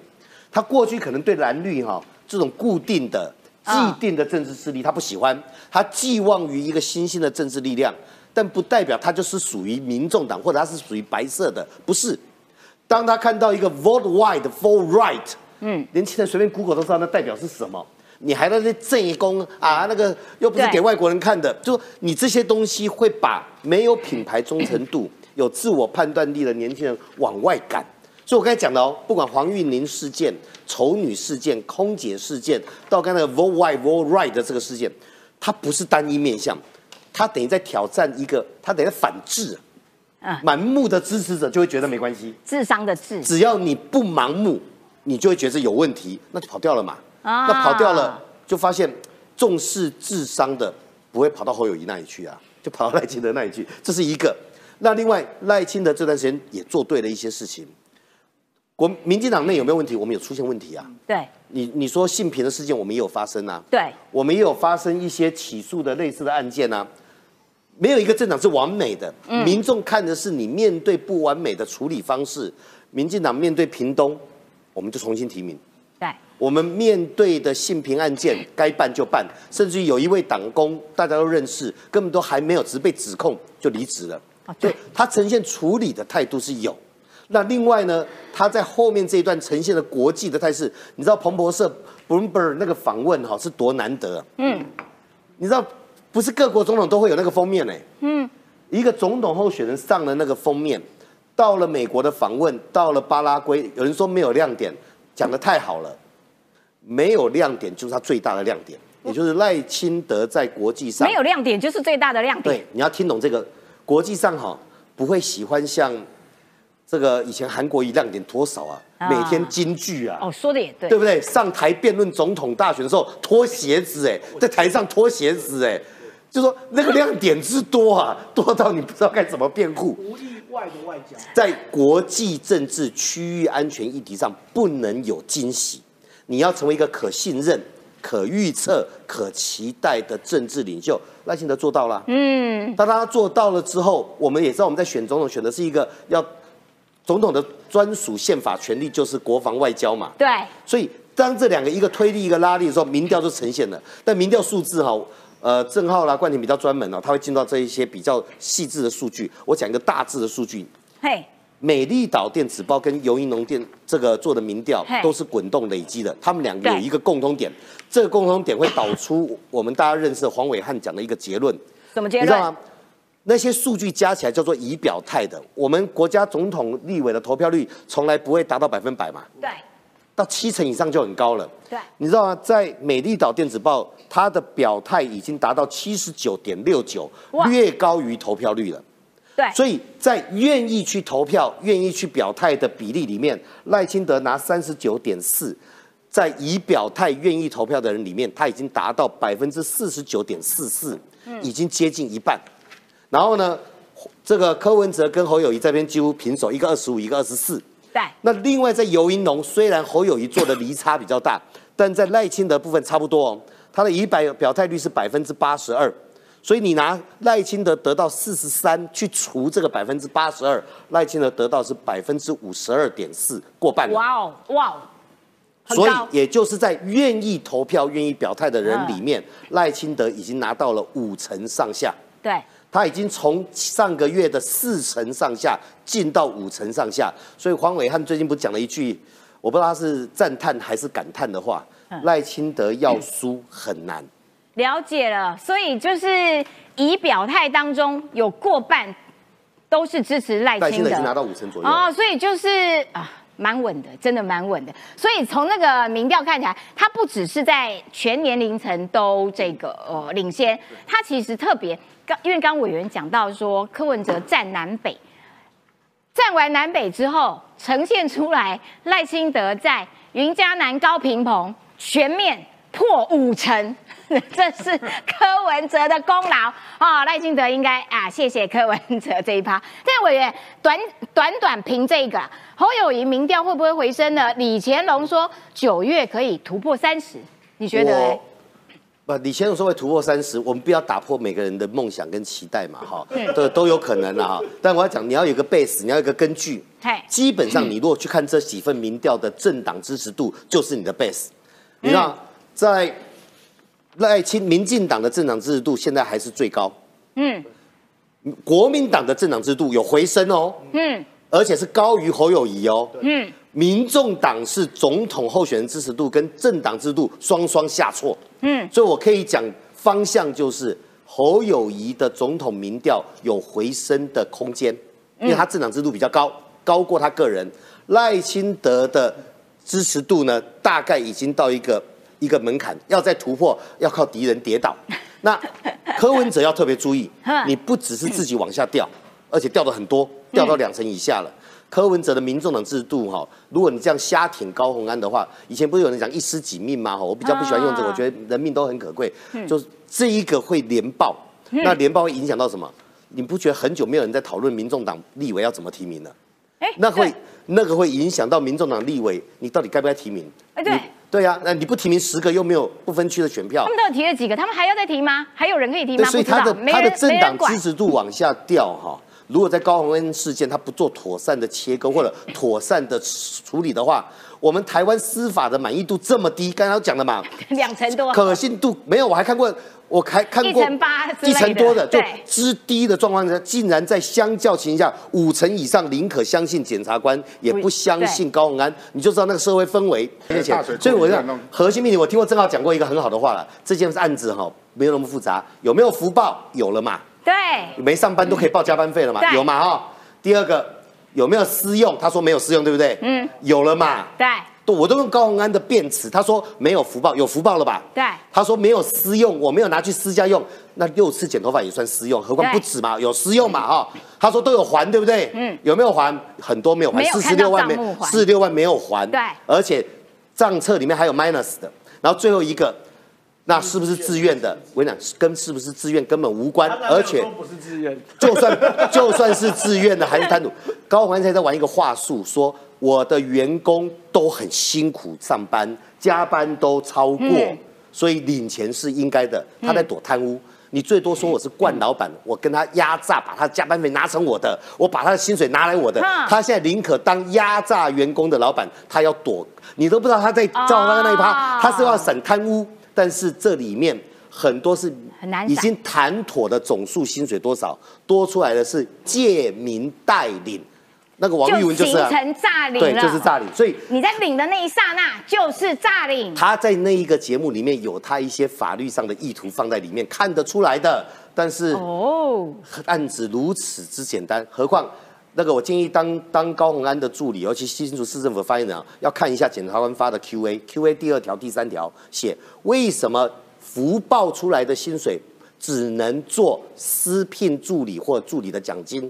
他过去可能对蓝绿哈这种固定的、既嗯定的政治势力他不喜欢，他寄望于一个新兴的政治力量，但不代表他就是属于民众党或者他是属于白色的，不是。当他看到一个 vote white for right，嗯，年轻人随便 Google 都知道那代表是什么。你还在那正宫啊，那个又不是对给外国人看的，就你这些东西会把没有品牌忠诚度、有自我判断力的年轻人往外赶。所以我刚才讲的哦，不管黄玉玲事件、丑女事件、空姐事件，到刚才的 vote white vote right 的这个事件，它不是单一面向，它等于在挑战一个，它等于在反制。嗯盲目的支持者就会觉得没关系，智商的智，只要你不盲目，你就会觉得有问题，那就跑掉了嘛。啊那跑掉了，就发现重视智商的不会跑到侯友谊那里去啊，就跑到赖清德那里去，这是一个。那另外，赖清德这段时间也做对了一些事情。国民进党内有没有问题？我们有出现问题啊。对你你说性平的事件，我们也有发生啊。对，我们也有发生一些起诉的类似的案件啊。没有一个政党是完美的，民众看的是你面对不完美的处理方式。民进党面对屏东，我们就重新提名。对，我们面对的性平案件，该办就办，甚至于有一位党工大家都认识，根本都还没有，只是被指控就离职了。啊对。他呈现处理的态度是有。那另外呢，他在后面这一段呈现的国际的态势，你知道彭博社 Bloomberg 那个访问哈是多难得、啊，嗯，你知道不是各国总统都会有那个封面呢、嗯，一个总统候选人上了那个封面，到了美国的访问，到了巴拉圭，有人说没有亮点，讲的太好了，没有亮点就是他最大的亮点，也就是赖清德在国际上没有亮点就是最大的亮点对，，你要听懂这个，国际上哈不会喜欢像这个以前韩国一亮点多少啊，啊每天金句啊。哦，说的也对，对不对？上台辩论总统大选的时候脱鞋子，哎，在台上脱鞋子，哎，就说那个亮点之多啊，多到你不知道该怎么辩护。无意外的外交。在国际政治、区域安全议题上，不能有惊喜。你要成为一个可信任、可预测、可期待的政治领袖，赖清德做到了。嗯，当他做到了之后，我们也知道我们在选总统选的是一个要总统的专属宪法权利，就是国防外交嘛。对，所以当这两个一个推力一个拉力的时候，民调就呈现了。但民调数字哈，呃，郑浩啦、冠廷比较专门哦，他会进到这一些比较细致的数据。我讲一个大致的数据，嘿，美丽岛电子报跟游盈农电这个做的民调都是滚动累积的，他们两个有一个共通点，这个共通点会导出我们大家认识的黄伟汉讲的一个结论，怎么结论？你知道吗？那些数据加起来叫做仪表态的，我们国家总统、立委的投票率从来不会达到百分百嘛，对到七成以上就很高了。对，你知道吗？在美丽岛电子报，它的表态已经达到七十九点六九，略高于投票率了。对，所以在愿意去投票、愿意去表态的比例里面，赖清德拿三十九点四，在已表态、愿意投票的人里面，他已经达到百分之四十九点四四，已经接近一半。然后呢，这个柯文哲跟侯友谊这边几乎平手，一个二十五，一个二十四。对那另外在尤盈农，虽然侯友谊做的离差比较大，但在赖清德部分差不多哦。他的已表表态率是百分之八十二，所以你拿赖清德得到四十三去除这个百分之八十二，赖清德得到是百分之五十二点四，过半了。哇哦哇哦，所以，也就是在愿意投票、愿意表态的人里嗯面，赖清德已经拿到了五成上下。对他已经从上个月的四成上下进到五成上下，所以黄伟汉最近不是讲了一句，我不知道他是赞叹还是感叹的话：嗯赖清德要输很难。了解了，所以就是以表态当中有过半都是支持赖清德，赖清德已经拿到五成左右。哦，所以就是啊，蛮稳的，真的蛮稳的。所以从那个民调看起来，他不只是在全年龄层都这个呃领先，他其实特别刚，因为刚委员讲到说柯文哲占南北，占完南北之后，呈现出来赖清德在云嘉南高平澎全面破五成。这是柯文哲的功劳哦，赖清德应该啊，谢谢柯文哲这一趴。但委员短短短凭这个，侯友谊民调会不会回升呢？李乾隆说九月可以突破三十，你觉得？我不，李乾隆说会突破三十，我们不要打破每个人的梦想跟期待嘛，哈，都都有可能啊。但我要讲，你要有个 base，你要有个根据。嘿，基本上，你如果去看这几份民调的政党支持度，就是你的 base。你知道，在赖清民进党的政党支持度现在还是最高，嗯。国民党的政党支持度有回升哦，嗯。而且是高于侯友谊哦。嗯，民众党是总统候选人支持度跟政党支持度双双下挫，嗯，所以我可以讲方向就是侯友谊的总统民调有回升的空间，因为他政党支持度比较高，高过他个人。赖清德的支持度呢，大概已经到一个一个门槛，要再突破，要靠敌人跌倒。那柯文哲要特别注意，你不只是自己往下掉，而且掉的很多，掉到两成以下了。柯文哲的民众党制度哈，如果你这样瞎挺高虹安的话，以前不是有人讲一尸几命吗？哈，我比较不喜欢用这个，啊我觉得人命都很可贵，就是这一个会连爆，那连爆会影响到什么？你不觉得很久没有人在讨论民众党立委要怎么提名了？哎，那会那个会影响到民众党立委，你到底该不该提名？哎对对呀、那你不提名十个又没有不分区的选票他，们都有提了几个，他们还要再提吗？还有人可以提，吗？所以他的他的政党支持度往下掉哈。如果在高鸿安事件他不做妥善的切割 或者妥善的处理的话，我们台湾司法的满意度这么低，刚才讲了嘛，两成多，可信度没有，我还看过，我还看过一成八一成多的，就之低的状况下，竟然在相较情况下五成以上，宁可相信检察官，也不相信高鸿安，你就知道那个社会氛围。而且，所以我讲库里弄。核心命题，我听过郑浩讲过一个很好的话了，这件案子哈没有那么复杂，有没有福报？有了嘛，对，没上班都可以报加班费了嘛，有嘛哈。第二个有没有私用？他说没有私用，对不对？嗯，有了嘛。对，对，我都用高鸿安的辩词，他说没有福报，有福报了吧？对他说没有私用，我没有拿去私家用，那六次剪头发也算私用，何况不止嘛，有私用嘛哈。他说都有还，对不对？嗯有没有还？很多没有还四十六万没四十六万没有还。对而且账册里面还有 minus 的，然后最后一个。那是不是自愿的？我跟你讲，跟是不是自愿根本无关，而且不是自愿，就算就算是自愿的，还是贪渎。高鸿安现在在玩一个话术，说我的员工都很辛苦上班，加班都超过，嗯所以领钱是应该的。他在躲贪污。你最多说我是惯老板，我跟他压榨，把他加班费拿成我的，我把他的薪水拿来我的。嗯他现在宁可当压榨员工的老板，他要躲。你都不知道他在照他那一趴，哦他是要审贪污，但是这里面很多是很难已经谈妥的总数薪水多少，多出来的是借名代领，那个王玉文就是、成诈领对，就是诈领，所以你在领的那一刹那就是诈领，他在那一个节目里面有他一些法律上的意图放在里面，看得出来的。但是哦，案子如此之简单，何况那个我建议当当高鸿安的助理，尤其新竹市政府发言人啊，要看一下检察官发的 Q&A，Q&A 第二条、第三条写为什么福报出来的薪水只能做私聘助理或助理的奖金，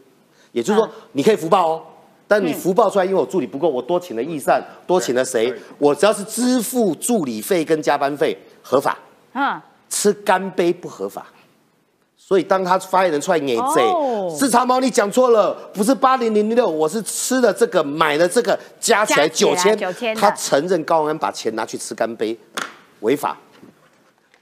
也就是说啊你可以福报哦。但你福报出来，因为我助理不够，我多请了义善，多请了谁？我只要是支付助理费跟加班费合法，嗯，吃干杯不合法。所以当他发言人出来给贼哦，是长毛你讲错了，不是八零零零六，我是吃了这个买了这个，加起来九千他承认高安把钱拿去吃干杯，违法。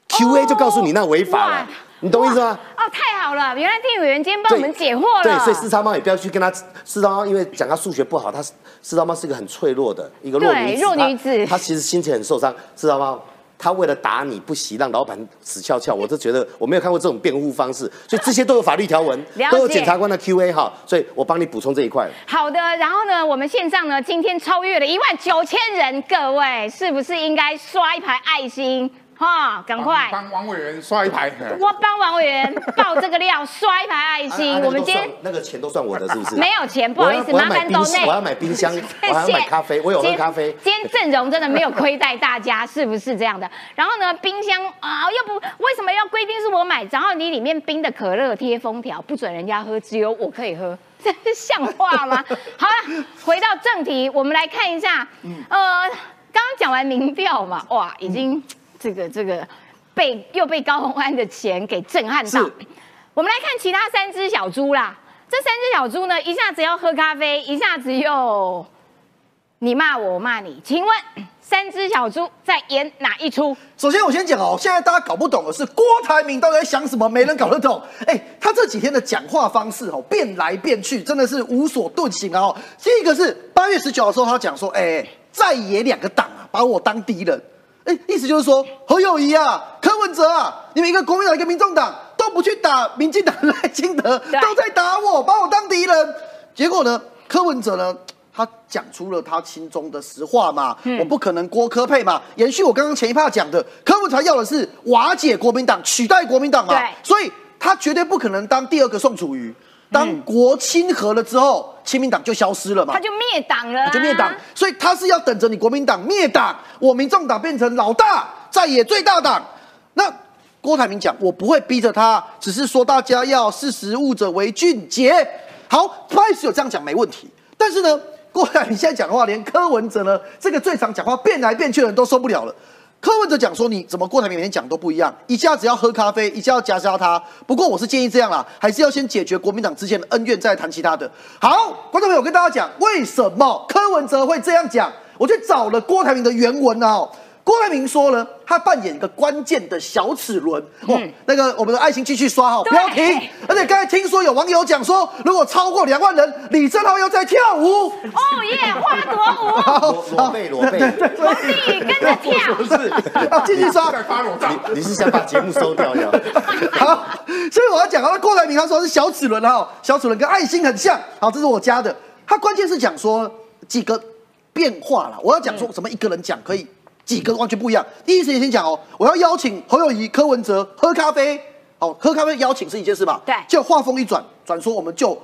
Q&A 就告诉你那违法了，你懂意思吗？哦，太好了，原来听委员今天帮我们解惑了，对，所以四超猫也不要去跟他四超猫，因为讲他数学不好，他四超猫是一个很脆弱的一个弱女子，弱女子她她其实心情很受伤。四超猫，她为了打你不惜让老板死翘翘，我就觉得我没有看过这种辩护方式，所以这些都有法律条文，都有检察官的 Q&A 哈，所以我帮你补充这一块。好的，然后呢，我们线上呢今天超越了一万九千人，各位是不是应该刷一排爱心？哈，赶快帮王委员刷一排。我帮王委员爆这个料，刷一排爱心。啊我们今天那个钱都算我的，是不是？没有钱，不好意思，麻烦都内。我要买冰箱，我要买咖啡，我有喝咖啡。今天阵容真的没有亏待大家，是不是这样的？然后呢，冰箱啊，又不为什么要规定是我买？然后你里面冰的可乐贴封条，不准人家喝，只有我可以喝，这是像话吗？好了，回到正题，我们来看一下，呃，刚刚讲完民调嘛，哇，已经这个这个被又被高虹安的钱给震撼到。我们来看其他三只小猪啦，这三只小猪呢，一下子要喝咖啡，一下子又你骂我，我骂你。请问三只小猪在演哪一出？首先，我先讲哦，现在大家搞不懂的是郭台铭到底在想什么，没人搞得懂。哎，他这几天的讲话方式哦，变来变去，真的是无所遁形啊！哦，第一个是八月十九的时候，他讲说，哎，在野两个党啊，把我当敌人。哎，意思就是说，何友谊啊、柯文哲啊，你们一个国民党，一个民众党，都不去打民进党赖清德，都在打我，把我当敌人。结果呢，柯文哲呢，他讲出了他心中的实话嘛，我不可能郭科配嘛。延续我刚刚前一趴讲的，柯文哲要的是瓦解国民党，取代国民党嘛对，所以他绝对不可能当第二个宋楚瑜。当国亲和了之后，亲民党就消失了嘛他，就灭党了、啊，就灭党。所以他是要等着你国民党灭党，我民众党变成老大，在野最大党。那郭台铭讲，我不会逼着他，只是说大家要识时务者为俊杰。好，不好意思有这样讲没问题，但是呢，郭台铭现在讲话，连柯文哲呢这个最常讲话变来变去的人都受不了了。柯文哲讲说你怎么郭台铭每天讲都不一样，一下子要喝咖啡，一下要夹杀他。不过我是建议这样啦，还是要先解决国民党之间的恩怨，再谈其他的。好，观众朋友，我跟大家讲，为什么柯文哲会这样讲？我去找了郭台铭的原文啊、哦。郭台铭说了，他扮演一个关键的小齿轮。哦，那个我们的爱心继续刷哈，不要停。而且刚才听说有网友讲说，如果超过两万人，李正浩要在跳舞。哦耶，花朵舞，罗罗贝罗贝，皇帝跟着跳。不是，啊，继续刷。在发裸照。你是想把节目收掉呀？好，所以我要讲啊，郭台铭他说是小齿轮哈，小齿轮跟爱心很像。好，这是我加的。他关键是讲说几个变化了。我要讲说什么一个人讲可以，几个完全不一样。第一时间先讲哦，我要邀请侯友谊、柯文哲喝咖啡。好，喝咖啡邀请是一件事吧？对就话锋一转，转说我们就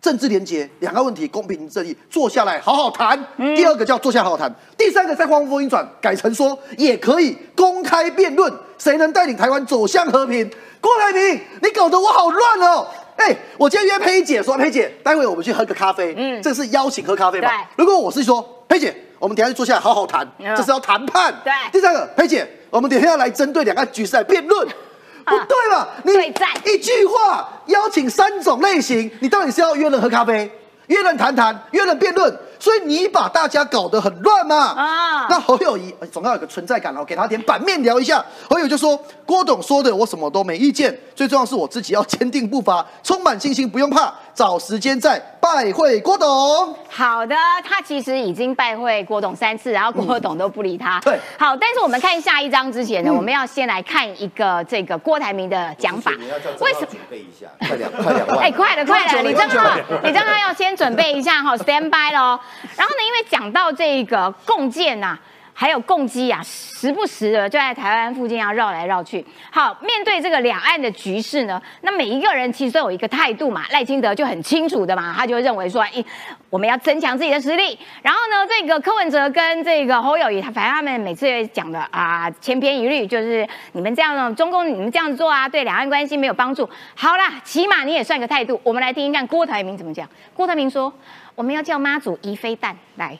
政治廉洁两个问题，公平正义，坐下来好好谈。第二个叫坐下好好谈，第三个再话锋一转，改成说也可以公开辩论，谁能带领台湾走向和平？郭台铭，你搞得我好乱哦！哎、我今天约佩姐说，佩姐，待会我们去喝个咖啡。嗯，这是邀请喝咖啡嘛对？如果我是说，佩姐，我们等一下就坐下来好好谈，嗯这是要谈判。对第三个，佩姐，我们等下要来针对两岸局势来辩论。不对了？你对一句话邀请三种类型，你到底是要约人喝咖啡，约人谈谈，约人辩论？所以你把大家搞得很乱嘛。啊那侯友谊呃总要有个存在感哦，给他点版面聊一下。侯友谊就说：“郭董说的我什么都没意见，最重要是我自己要坚定步伐，充满信心，不用怕，找时间再拜会郭董。好的，他其实已经拜会郭董三次，然后郭董都不理他。对好，但是我们看下一章之前呢，我们要先来看一个这个郭台铭的讲法你要叫。为什么？准备一下？快两快两万。哎，快了，快了！久了李正浩久，李正浩要先准备一下哈，stand by 喽。然后呢，因为讲到这个共建呐、还有共机啊，时不时的就在台湾附近要绕来绕去。好，面对这个两岸的局势呢，那每一个人其实都有一个态度嘛。赖清德就很清楚的嘛，他就认为说，哎，我们要增强自己的实力。然后呢，这个柯文哲跟这个侯友谊，他反正他们每次也讲的啊，千篇一律，就是你们这样，中共你们这样做啊，对两岸关系没有帮助。好啦，起码你也算个态度。我们来听听看郭台铭怎么讲。郭台铭说，我们要叫妈祖移飞弹来。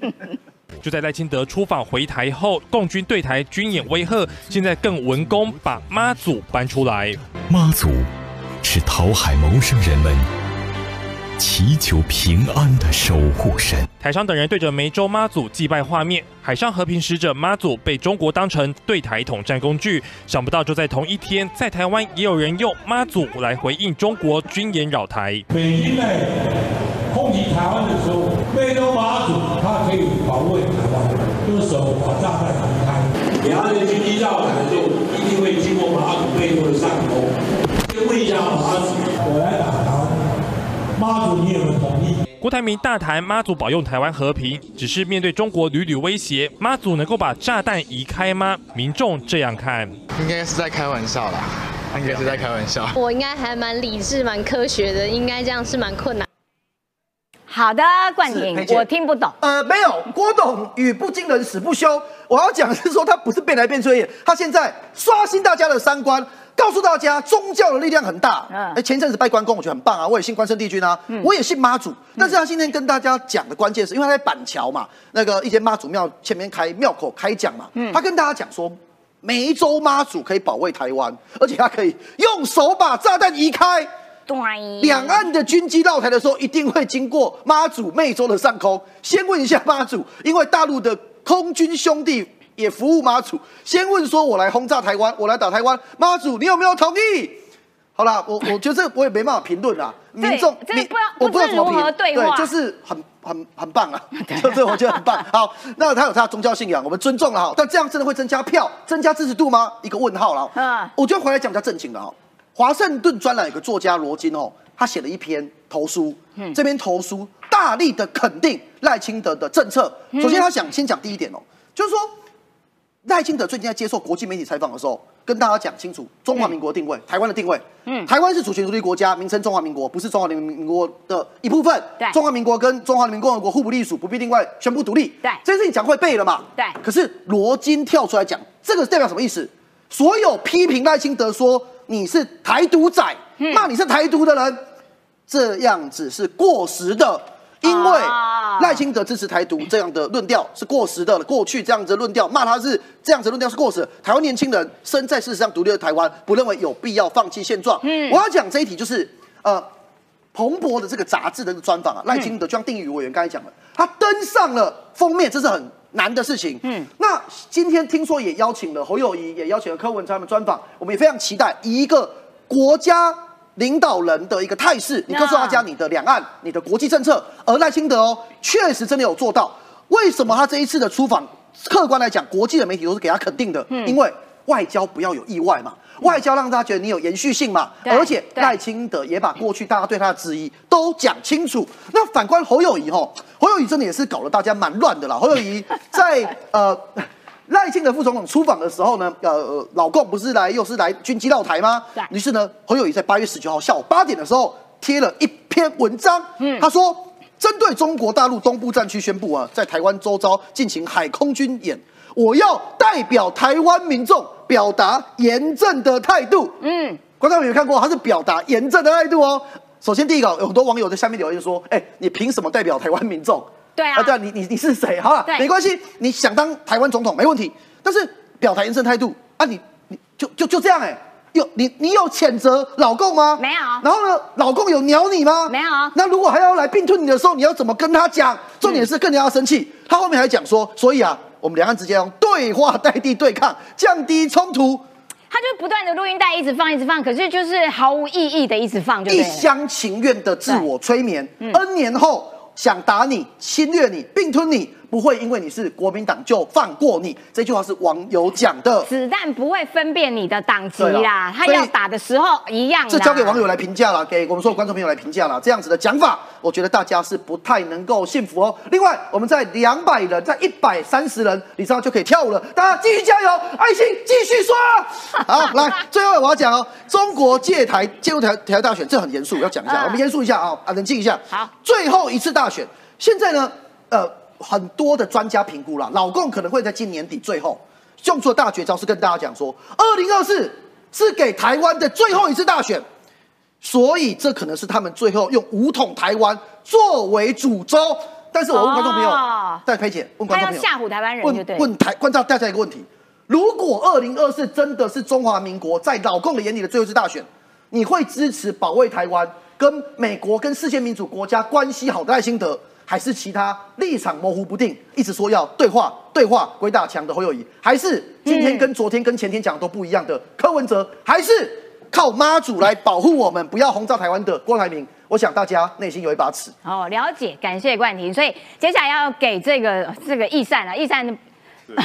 就在赖清德出访回台后，共军对台军演威吓，现在更文攻把妈祖搬出来。妈祖是讨海谋生人们祈求平安的守护神。台上等人对着梅州妈祖祭拜画面，海上和平使者妈祖被中国当成对台统战工具。想不到就在同一天，在台湾也有人用妈祖来回应中国军演扰台。击台湾的时候，湄洲马祖它可以保卫台湾，就是手把炸弹移开。两岸的军机绕台的时候，一定会经过马祖背后的上空。先问一下马祖，我来打台湾，妈祖你有没有同意？郭台铭大谈妈祖保佑台湾和平，只是面对中国屡屡威胁，妈祖能够把炸弹移开吗？民众这样看，应该是在开玩笑啦，应该是在开玩笑。我应该还蛮理智、蛮科学的，应该这样是蛮困难。好的，冠廷，我听不懂。呃，没有，郭董语不惊人死不休。我要讲的是说，他不是变来变去，他现在刷新大家的三观，告诉大家宗教的力量很大。嗯，哎，前阵子拜关公，我觉得很棒啊，我也信关圣帝君啊，我也信妈祖。但是他今天跟大家讲的关键是，因为他在板桥嘛，那个一间妈祖庙前面开庙口开讲嘛，他跟大家讲说，梅州妈祖可以保卫台湾，而且他可以用手把炸弹移开。两岸的军机绕台的时候，一定会经过妈祖湄洲的上空。先问一下妈祖，因为大陆的空军兄弟也服务妈祖。先问说，我来轰炸台湾，我来打台湾，妈祖你有没有同意？好啦，我我觉得这我也没办法评论啦。民众，民我不知道怎么评，对，就是很很很棒啊，就是我觉得很棒。好，那他有他的宗教信仰，我们尊重了哈。但这样真的会增加票、增加支持度吗？一个问号了。嗯，我觉得回来讲比较正经的哈。华盛顿专栏有个作家罗金哦，他写了一篇投书，这篇投书大力的肯定赖清德的政策。首先，他想先讲第一点哦，就是说赖清德最近在接受国际媒体采访的时候，跟大家讲清楚中华民国定位，台湾的定位。嗯，台湾是主权独立国家，名称中华民国，不是中华民民国的一部分。对，中华民国跟中华人民共和国互不隶属，不必另外宣布独立。对，这件事情讲会背了嘛？对。可是罗金跳出来讲，这个代表什么意思？所有批评赖清德说。你是台独仔，骂你是台独的人，这样子是过时的，因为赖清德支持台独这样的论调是过时的。过去这样子论调骂他是这样子论调是过时。台湾年轻人身在事实上独立的台湾，不认为有必要放弃现状。我要讲这一题就是呃，彭博的这个杂志的专访啊，赖清德就像定语委员刚才讲的，他登上了封面，这是很。难的事情，嗯，那今天听说也邀请了侯友谊，也邀请了柯文哲他们专访，我们也非常期待以一个国家领导人的一个态势，你告诉大家你的两岸、你的国际政策。而赖清德哦，确实真的有做到。为什么他这一次的出访，客观来讲，国际的媒体都是给他肯定的，因为外交不要有意外嘛。外交让大家觉得你有延续性嘛，而且赖清德也把过去大家对他的质疑都讲清楚。那反观侯友谊吼，侯友谊真的也是搞得大家蛮乱的啦。侯友谊 在呃赖清德副总统出访的时候呢，呃老共不是来又是来军机绕台吗？于是呢，侯友谊在八月十九号下午八点的时候贴了一篇文章，嗯，他说针对中国大陆东部战区宣布啊，在台湾周遭进行海空军演，我要代表台湾民众。表达严正的态度。嗯，观众有没有看过？他是表达严正的态度哦。首先，第一个，有很多网友在下面留言说：“哎，你凭什么代表台湾民众？”对啊，对啊，你你你是谁？好了，没关系，你想当台湾总统没问题。但是表达严正态度啊，你你就就就这样哎？有你你有谴责老共吗？没有。然后呢，老共有鸟你吗？没有。那如果还要来并吞你的时候，你要怎么跟他讲？重点是更加要生气。他后面还讲说，所以啊。我们两岸之间用对话代替对抗，降低冲突。他就不断的录音带一直放，一直放，可是就是毫无意义的一直放，就一厢情愿的自我催眠。N 年后想打你、侵略你、并吞你。不会因为你是国民党就放过你，这句话是网友讲的。子弹不会分辨你的党籍啦，他要打的时候一样。这交给网友来评价了，给我们所有观众朋友来评价了。这样子的讲法，我觉得大家是不太能够信服哦。另外，我们在两百人，在一百三十人，你知道就可以跳舞了。大家继续加油，爱心继续刷。好，来，最后我要讲哦，中国借台介入台台大选，这很严肃，要讲一下。我们严肃一下啊，啊，冷静一下。好，最后一次大选，现在呢，呃。很多的专家评估了，老共可能会在今年底最后用出的大绝招是跟大家讲说，二零二四是给台湾的最后一次大选，所以这可能是他们最后用武统台湾作为主轴。但是我问观众朋友，戴佩姐问观众朋友，吓唬台湾人，问问台观众大家一个问题：如果二零二四真的是中华民国在老共的眼里的最后一次大选，你会支持保卫台湾，跟美国跟世界民主国家关系好的赖清德？还是其他立场模糊不定，一直说要对话对话归大强的侯友谊，还是今天跟昨天跟前天讲的都不一样的柯文哲，还是靠妈祖来保护我们不要轰炸台湾的郭台铭？我想大家内心有一把尺。哦，了解，感谢冠廷。所以接下来要给这个这个易善了，易善。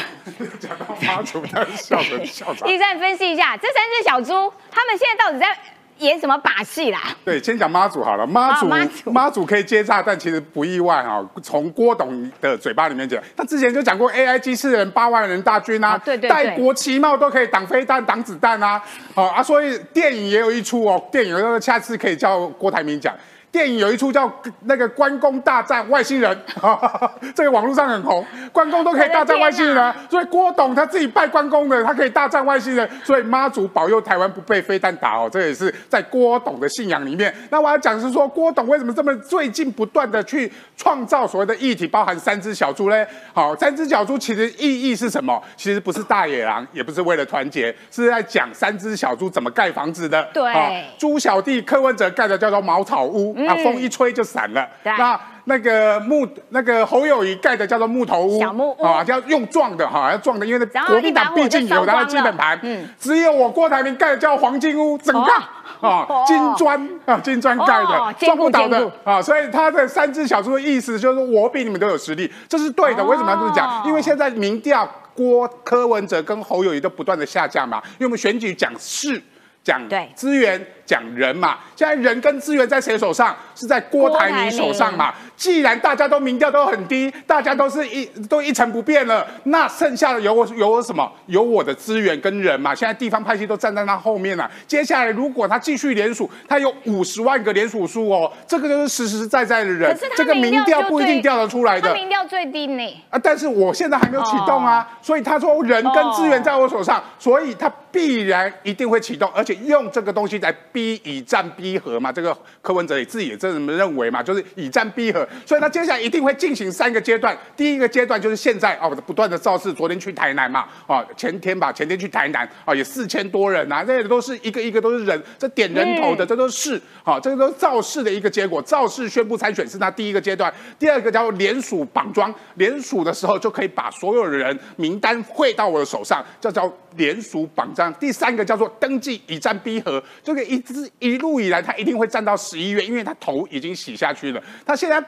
讲到妈祖，他笑成笑场。易善分析一下，这三只小猪，他们现在到底在？演什么把戏啦？对，先讲妈祖好了。妈祖，妈祖妈祖可以接炸但，其实不意外哈。从郭董的嘴巴里面讲，他之前就讲过 AI 机器人八万人大军啊，对对对戴国旗帽都可以挡飞弹、挡子弹啊。哦啊，所以电影也有一出哦，电影那个下次可以叫郭台铭讲。电影有一出叫那个关公大战外星人，这个网络上很红，关公都可以大战外星人啊，所以郭董他自己拜关公的，他可以大战外星人，所以妈祖保佑台湾不被飞弹打哦，这也是在郭董的信仰里面。那我要讲是说，郭董为什么这么最近不断的去创造所谓的议题，包含三只小猪嘞？好，三只小猪其实意义是什么？其实不是大野狼，也不是为了团结，是在讲三只小猪怎么盖房子的。对好猪小弟柯文哲盖的叫做茅草屋，嗯啊，风一吹就散了。那那个木那个侯友谊盖的叫做木头屋，小木屋。啊，要用撞的哈，要撞的，因为然后国民党毕竟有它的基本盘，嗯。只有我郭台铭盖的叫黄金屋，整个啊哦。金砖啊金砖盖的，哦撞不倒的啊，所以他的三只小猪的意思就是我比你们都有实力，这是对的。哦。为什么要这么讲？因为现在民调郭柯文哲跟侯友谊都不断的下降嘛，因为我们选举讲势。讲对。资源，讲人嘛，现在人跟资源在谁手上？是在郭台铭手上嘛？既然大家都民调都很低，大家都是一都一成不变了，那剩下的有我有我什么？有我的资源跟人嘛。现在地方派系都站在他后面了。接下来如果他继续联署，他有五十万个联署数哦，这个就是实实在在的人这个民调不一定调得出来的他。民调最低呢。啊，但是我现在还没有启动啊，所以他说人跟资源在我手上，所以他必然一定会启动，而且用这个东西来逼以战逼和嘛。这个柯文哲也自己也这么认为嘛，就是以战逼和，所以他接下来一定会进行三个阶段。第一个阶段就是现在哦，不断的造势，昨天去台南嘛，哦，前天吧，前天去台南啊，也四千多人啊，这些都是一个一个都是人，这点人头的，这都是好、这个都是造势的一个结果。造势宣布参选是他第一个阶段，第二个叫做联署绑桩，联署的时候就可以把所有的人名单汇到我的手上，这叫联署绑章。第三个叫做登记以战逼和，这个一这是一路以来他一定会站到十一月，因为他头已经洗下去了，他现在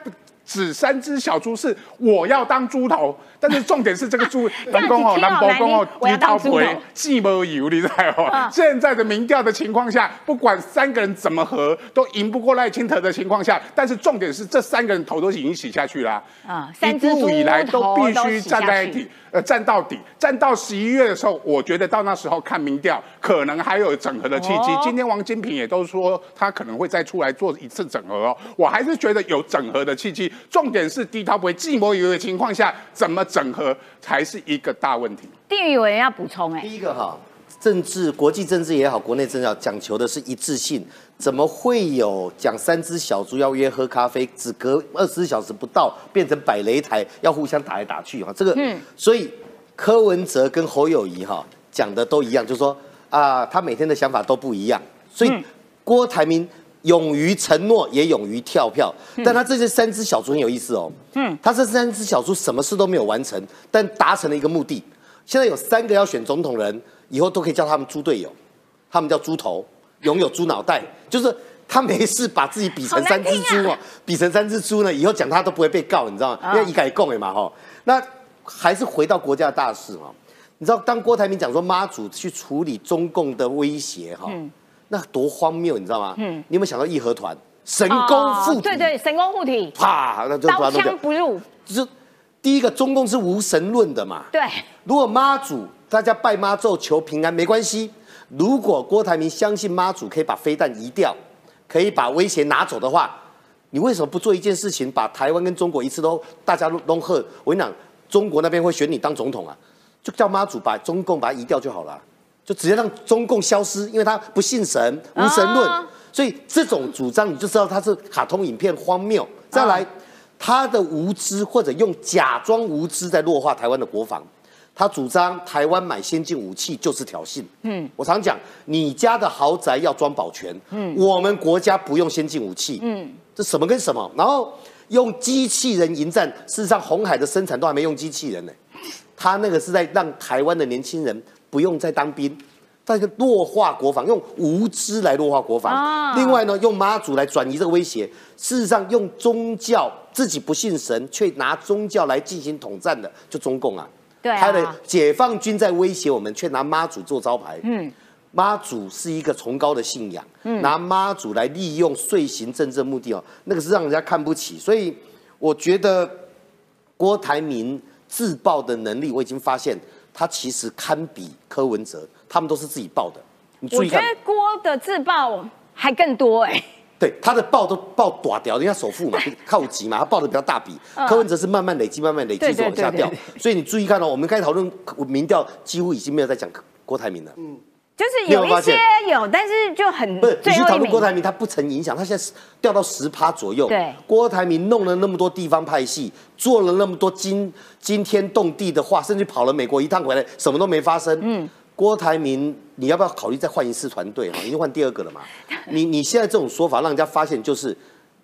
不。指三只小猪是我要当猪头，但是重点是这个猪，南宫哦，听好南宫哦，我要当猪头既没有，你知道哦嗯？现在的民调的情况下，不管三个人怎么合，都赢不过赖清德的情况下，但是重点是这三个人头都已经洗下去了啊。三只猪路以来都必须站在一起，呃，站到底，站到十一月的时候，我觉得到那时候看民调，可能还有整合的契机。哦今天王金平也都说他可能会再出来做一次整合哦，我还是觉得有整合的契机。重点是低涛不会寂寞有的情况下，怎么整合才是一个大问题。地域委员要补充哎、第一个哈，政治国际政治也好，国内政治也好，讲求的是一致性。怎么会有讲三只小猪要约喝咖啡，只隔二十四小时不到变成摆擂台，要互相打来打去哈？这个，嗯所以柯文哲跟侯友谊哈讲的都一样，就是说啊，他每天的想法都不一样，所以嗯郭台铭勇于承诺，也勇于跳票，嗯。但他这些三只小猪很有意思哦，嗯，他这三只小猪什么事都没有完成，但达成了一个目的。现在有三个要选总统人，以后都可以叫他们猪队友，他们叫猪头，拥有猪脑袋，就是他没事把自己比成三只猪哦，比成三只猪呢，以后讲他都不会被告，你知道吗？因为一改供哎嘛哈。那还是回到国家大事哈，你知道当郭台铭讲说妈祖去处理中共的威胁哈，那多荒谬，你知道吗？嗯，你有没有想到义和团神功护体？哦对对，神功护体，啪，那就把刀枪。不入，就是第一个，中共是无神论的嘛。对，如果妈祖大家拜妈咒求平安没关系，如果郭台铭相信妈祖可以把飞弹移掉，可以把威胁拿走的话，你为什么不做一件事情，把台湾跟中国一次都大家都都喝？我跟你讲，中国那边会选你当总统啊，就叫妈祖把中共把它移掉就好了，就直接让中共消失，因为他不信神，无神论。啊所以这种主张你就知道他是卡通影片荒谬。再来，他的无知或者用假装无知在弱化台湾的国防。他主张台湾买先进武器就是挑衅。嗯，我常讲，你家的豪宅要装保全。嗯，我们国家不用先进武器。嗯，这什么跟什么？然后用机器人迎战，事实上红海的生产都还没用机器人呢。他那个是在让台湾的年轻人不用再当兵，在弱化国防，用无知来弱化国防。啊另外呢，用妈祖来转移这个威胁。事实上，用宗教自己不信神，却拿宗教来进行统战的，就中共啊。对啊他的解放军在威胁我们，却拿妈祖做招牌。嗯，妈祖是一个崇高的信仰，嗯拿妈祖来利用遂行政治目的哦，那个是让人家看不起。所以我觉得郭台铭自爆的能力，我已经发现他其实堪比柯文哲，他们都是自己报的。你注意看，我觉得郭的自爆还更多哎、对他的报都报短掉，人家首富嘛，靠级嘛，他报的比较大笔。嗯柯文哲是慢慢累积，慢慢累积就往下掉。所以你注意看哦，我们刚才讨论民调，几乎已经没有在讲郭台铭了。就是有一些现有，但是就很不是，你去讨论郭台铭，他不曾影响，他现在是掉到十趴左右。对郭台铭弄了那么多地方派系，做了那么多惊惊天动地的话，甚至跑了美国一趟回来，什么都没发生。嗯，郭台铭，你要不要考虑再换一次团队哈？已经换第二个了嘛？你你现在这种说法，让人家发现就是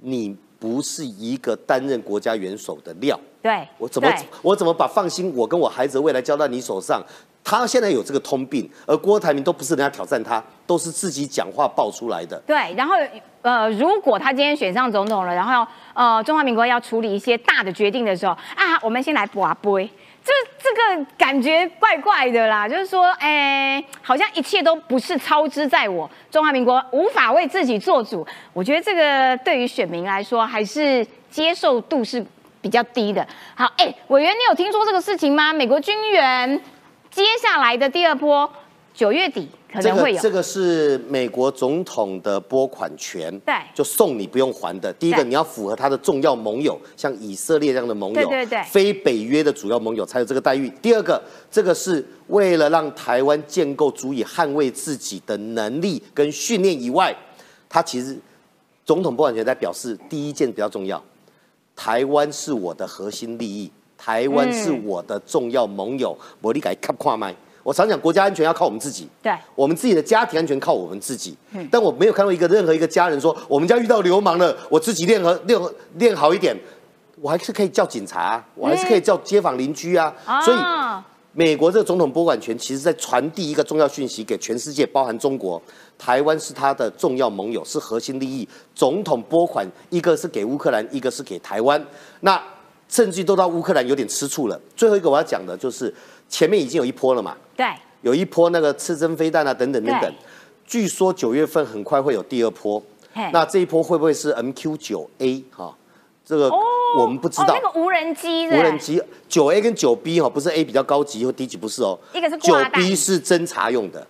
你不是一个担任国家元首的料。对，我怎么我怎么把放心我跟我孩子的未来交到你手上？他现在有这个通病，而郭台铭都不是人家挑战他，都是自己讲话爆出来的。对，然后呃，如果他今天选上总统了，然后呃，中华民国要处理一些大的决定的时候啊，我们先来拔杯。这这个感觉怪怪的啦，就是说，哎，好像一切都不是操之在我，中华民国无法为自己做主。我觉得这个对于选民来说，还是接受度是比较低的。好，哎，委员，你有听说这个事情吗？美国军援接下来的第二波，九月底可能会有。个这个是美国总统的拨款权，对就送你不用还的。第一个你要符合他的重要盟友，像以色列这样的盟友，对对对非北约的主要盟友才有这个待遇。第二个，这个是为了让台湾建构足以捍卫自己的能力跟训练以外，他其实总统拨款权在表示第一件比较重要，台湾是我的核心利益，台湾是嗯我的重要盟友，我理解看跨麦。我常讲国家安全要靠我们自己，对，我们自己的家庭安全靠我们自己。嗯但我没有看到一个任何一个家人说，我们家遇到流氓了，我自己练和练练好一点，我还是可以叫警察啊、我还是可以叫街坊邻居啊。所以哦美国这个总统拨款权，其实在传递一个重要讯息给全世界，包含中国。台湾是他的重要盟友，是核心利益。总统拨款，一个是给乌克兰，一个是给台湾。那甚至都到乌克兰有点吃醋了。最后一个我要讲的就是，前面已经有一波了嘛，对，有一波那个刺针飞弹啊，等等等等对。据说九月份很快会有第二波，那这一波会不会是 MQ 九 A 哈？这个我们不知道哦，。那个无人机，无人机九 A 跟九 B 哈，不是 A 比较高级或低级，不是哦。一个是九 B 是侦察用的，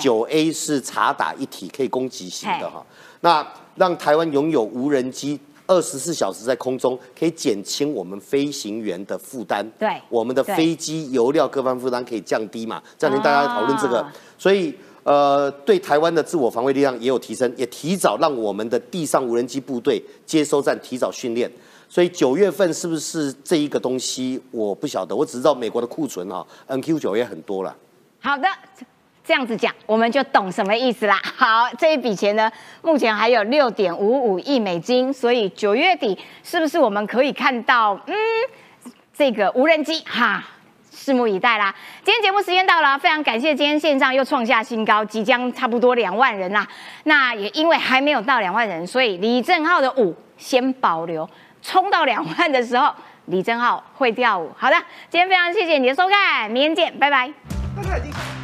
九 A 是查打一体，可以攻击型的哈。那让台湾拥有无人机。二十四小时在空中，可以减轻我们飞行员的负担，对我们的飞机油料各方负担可以降低嘛？这两天大家讨论这个，啊所以呃，对台湾的自我防卫力量也有提升，也提早让我们的地上无人机部队接收站提早训练。所以九月份是不是这一个东西，我不晓得，我只知道美国的库存哈、NQ 九也很多了。好的，这样子讲我们就懂什么意思啦。好，这一笔钱呢，目前还有六点五五亿美金，所以九月底是不是我们可以看到，嗯，这个无人机哈？拭目以待啦！今天节目时间到了，非常感谢今天线上又创下新高，即将差不多两万人啦。那也因为还没有到两万人，所以李正浩的舞先保留，冲到两万的时候，李正浩会跳舞。好的，今天非常谢谢你的收看，明天见，拜拜。大家已经。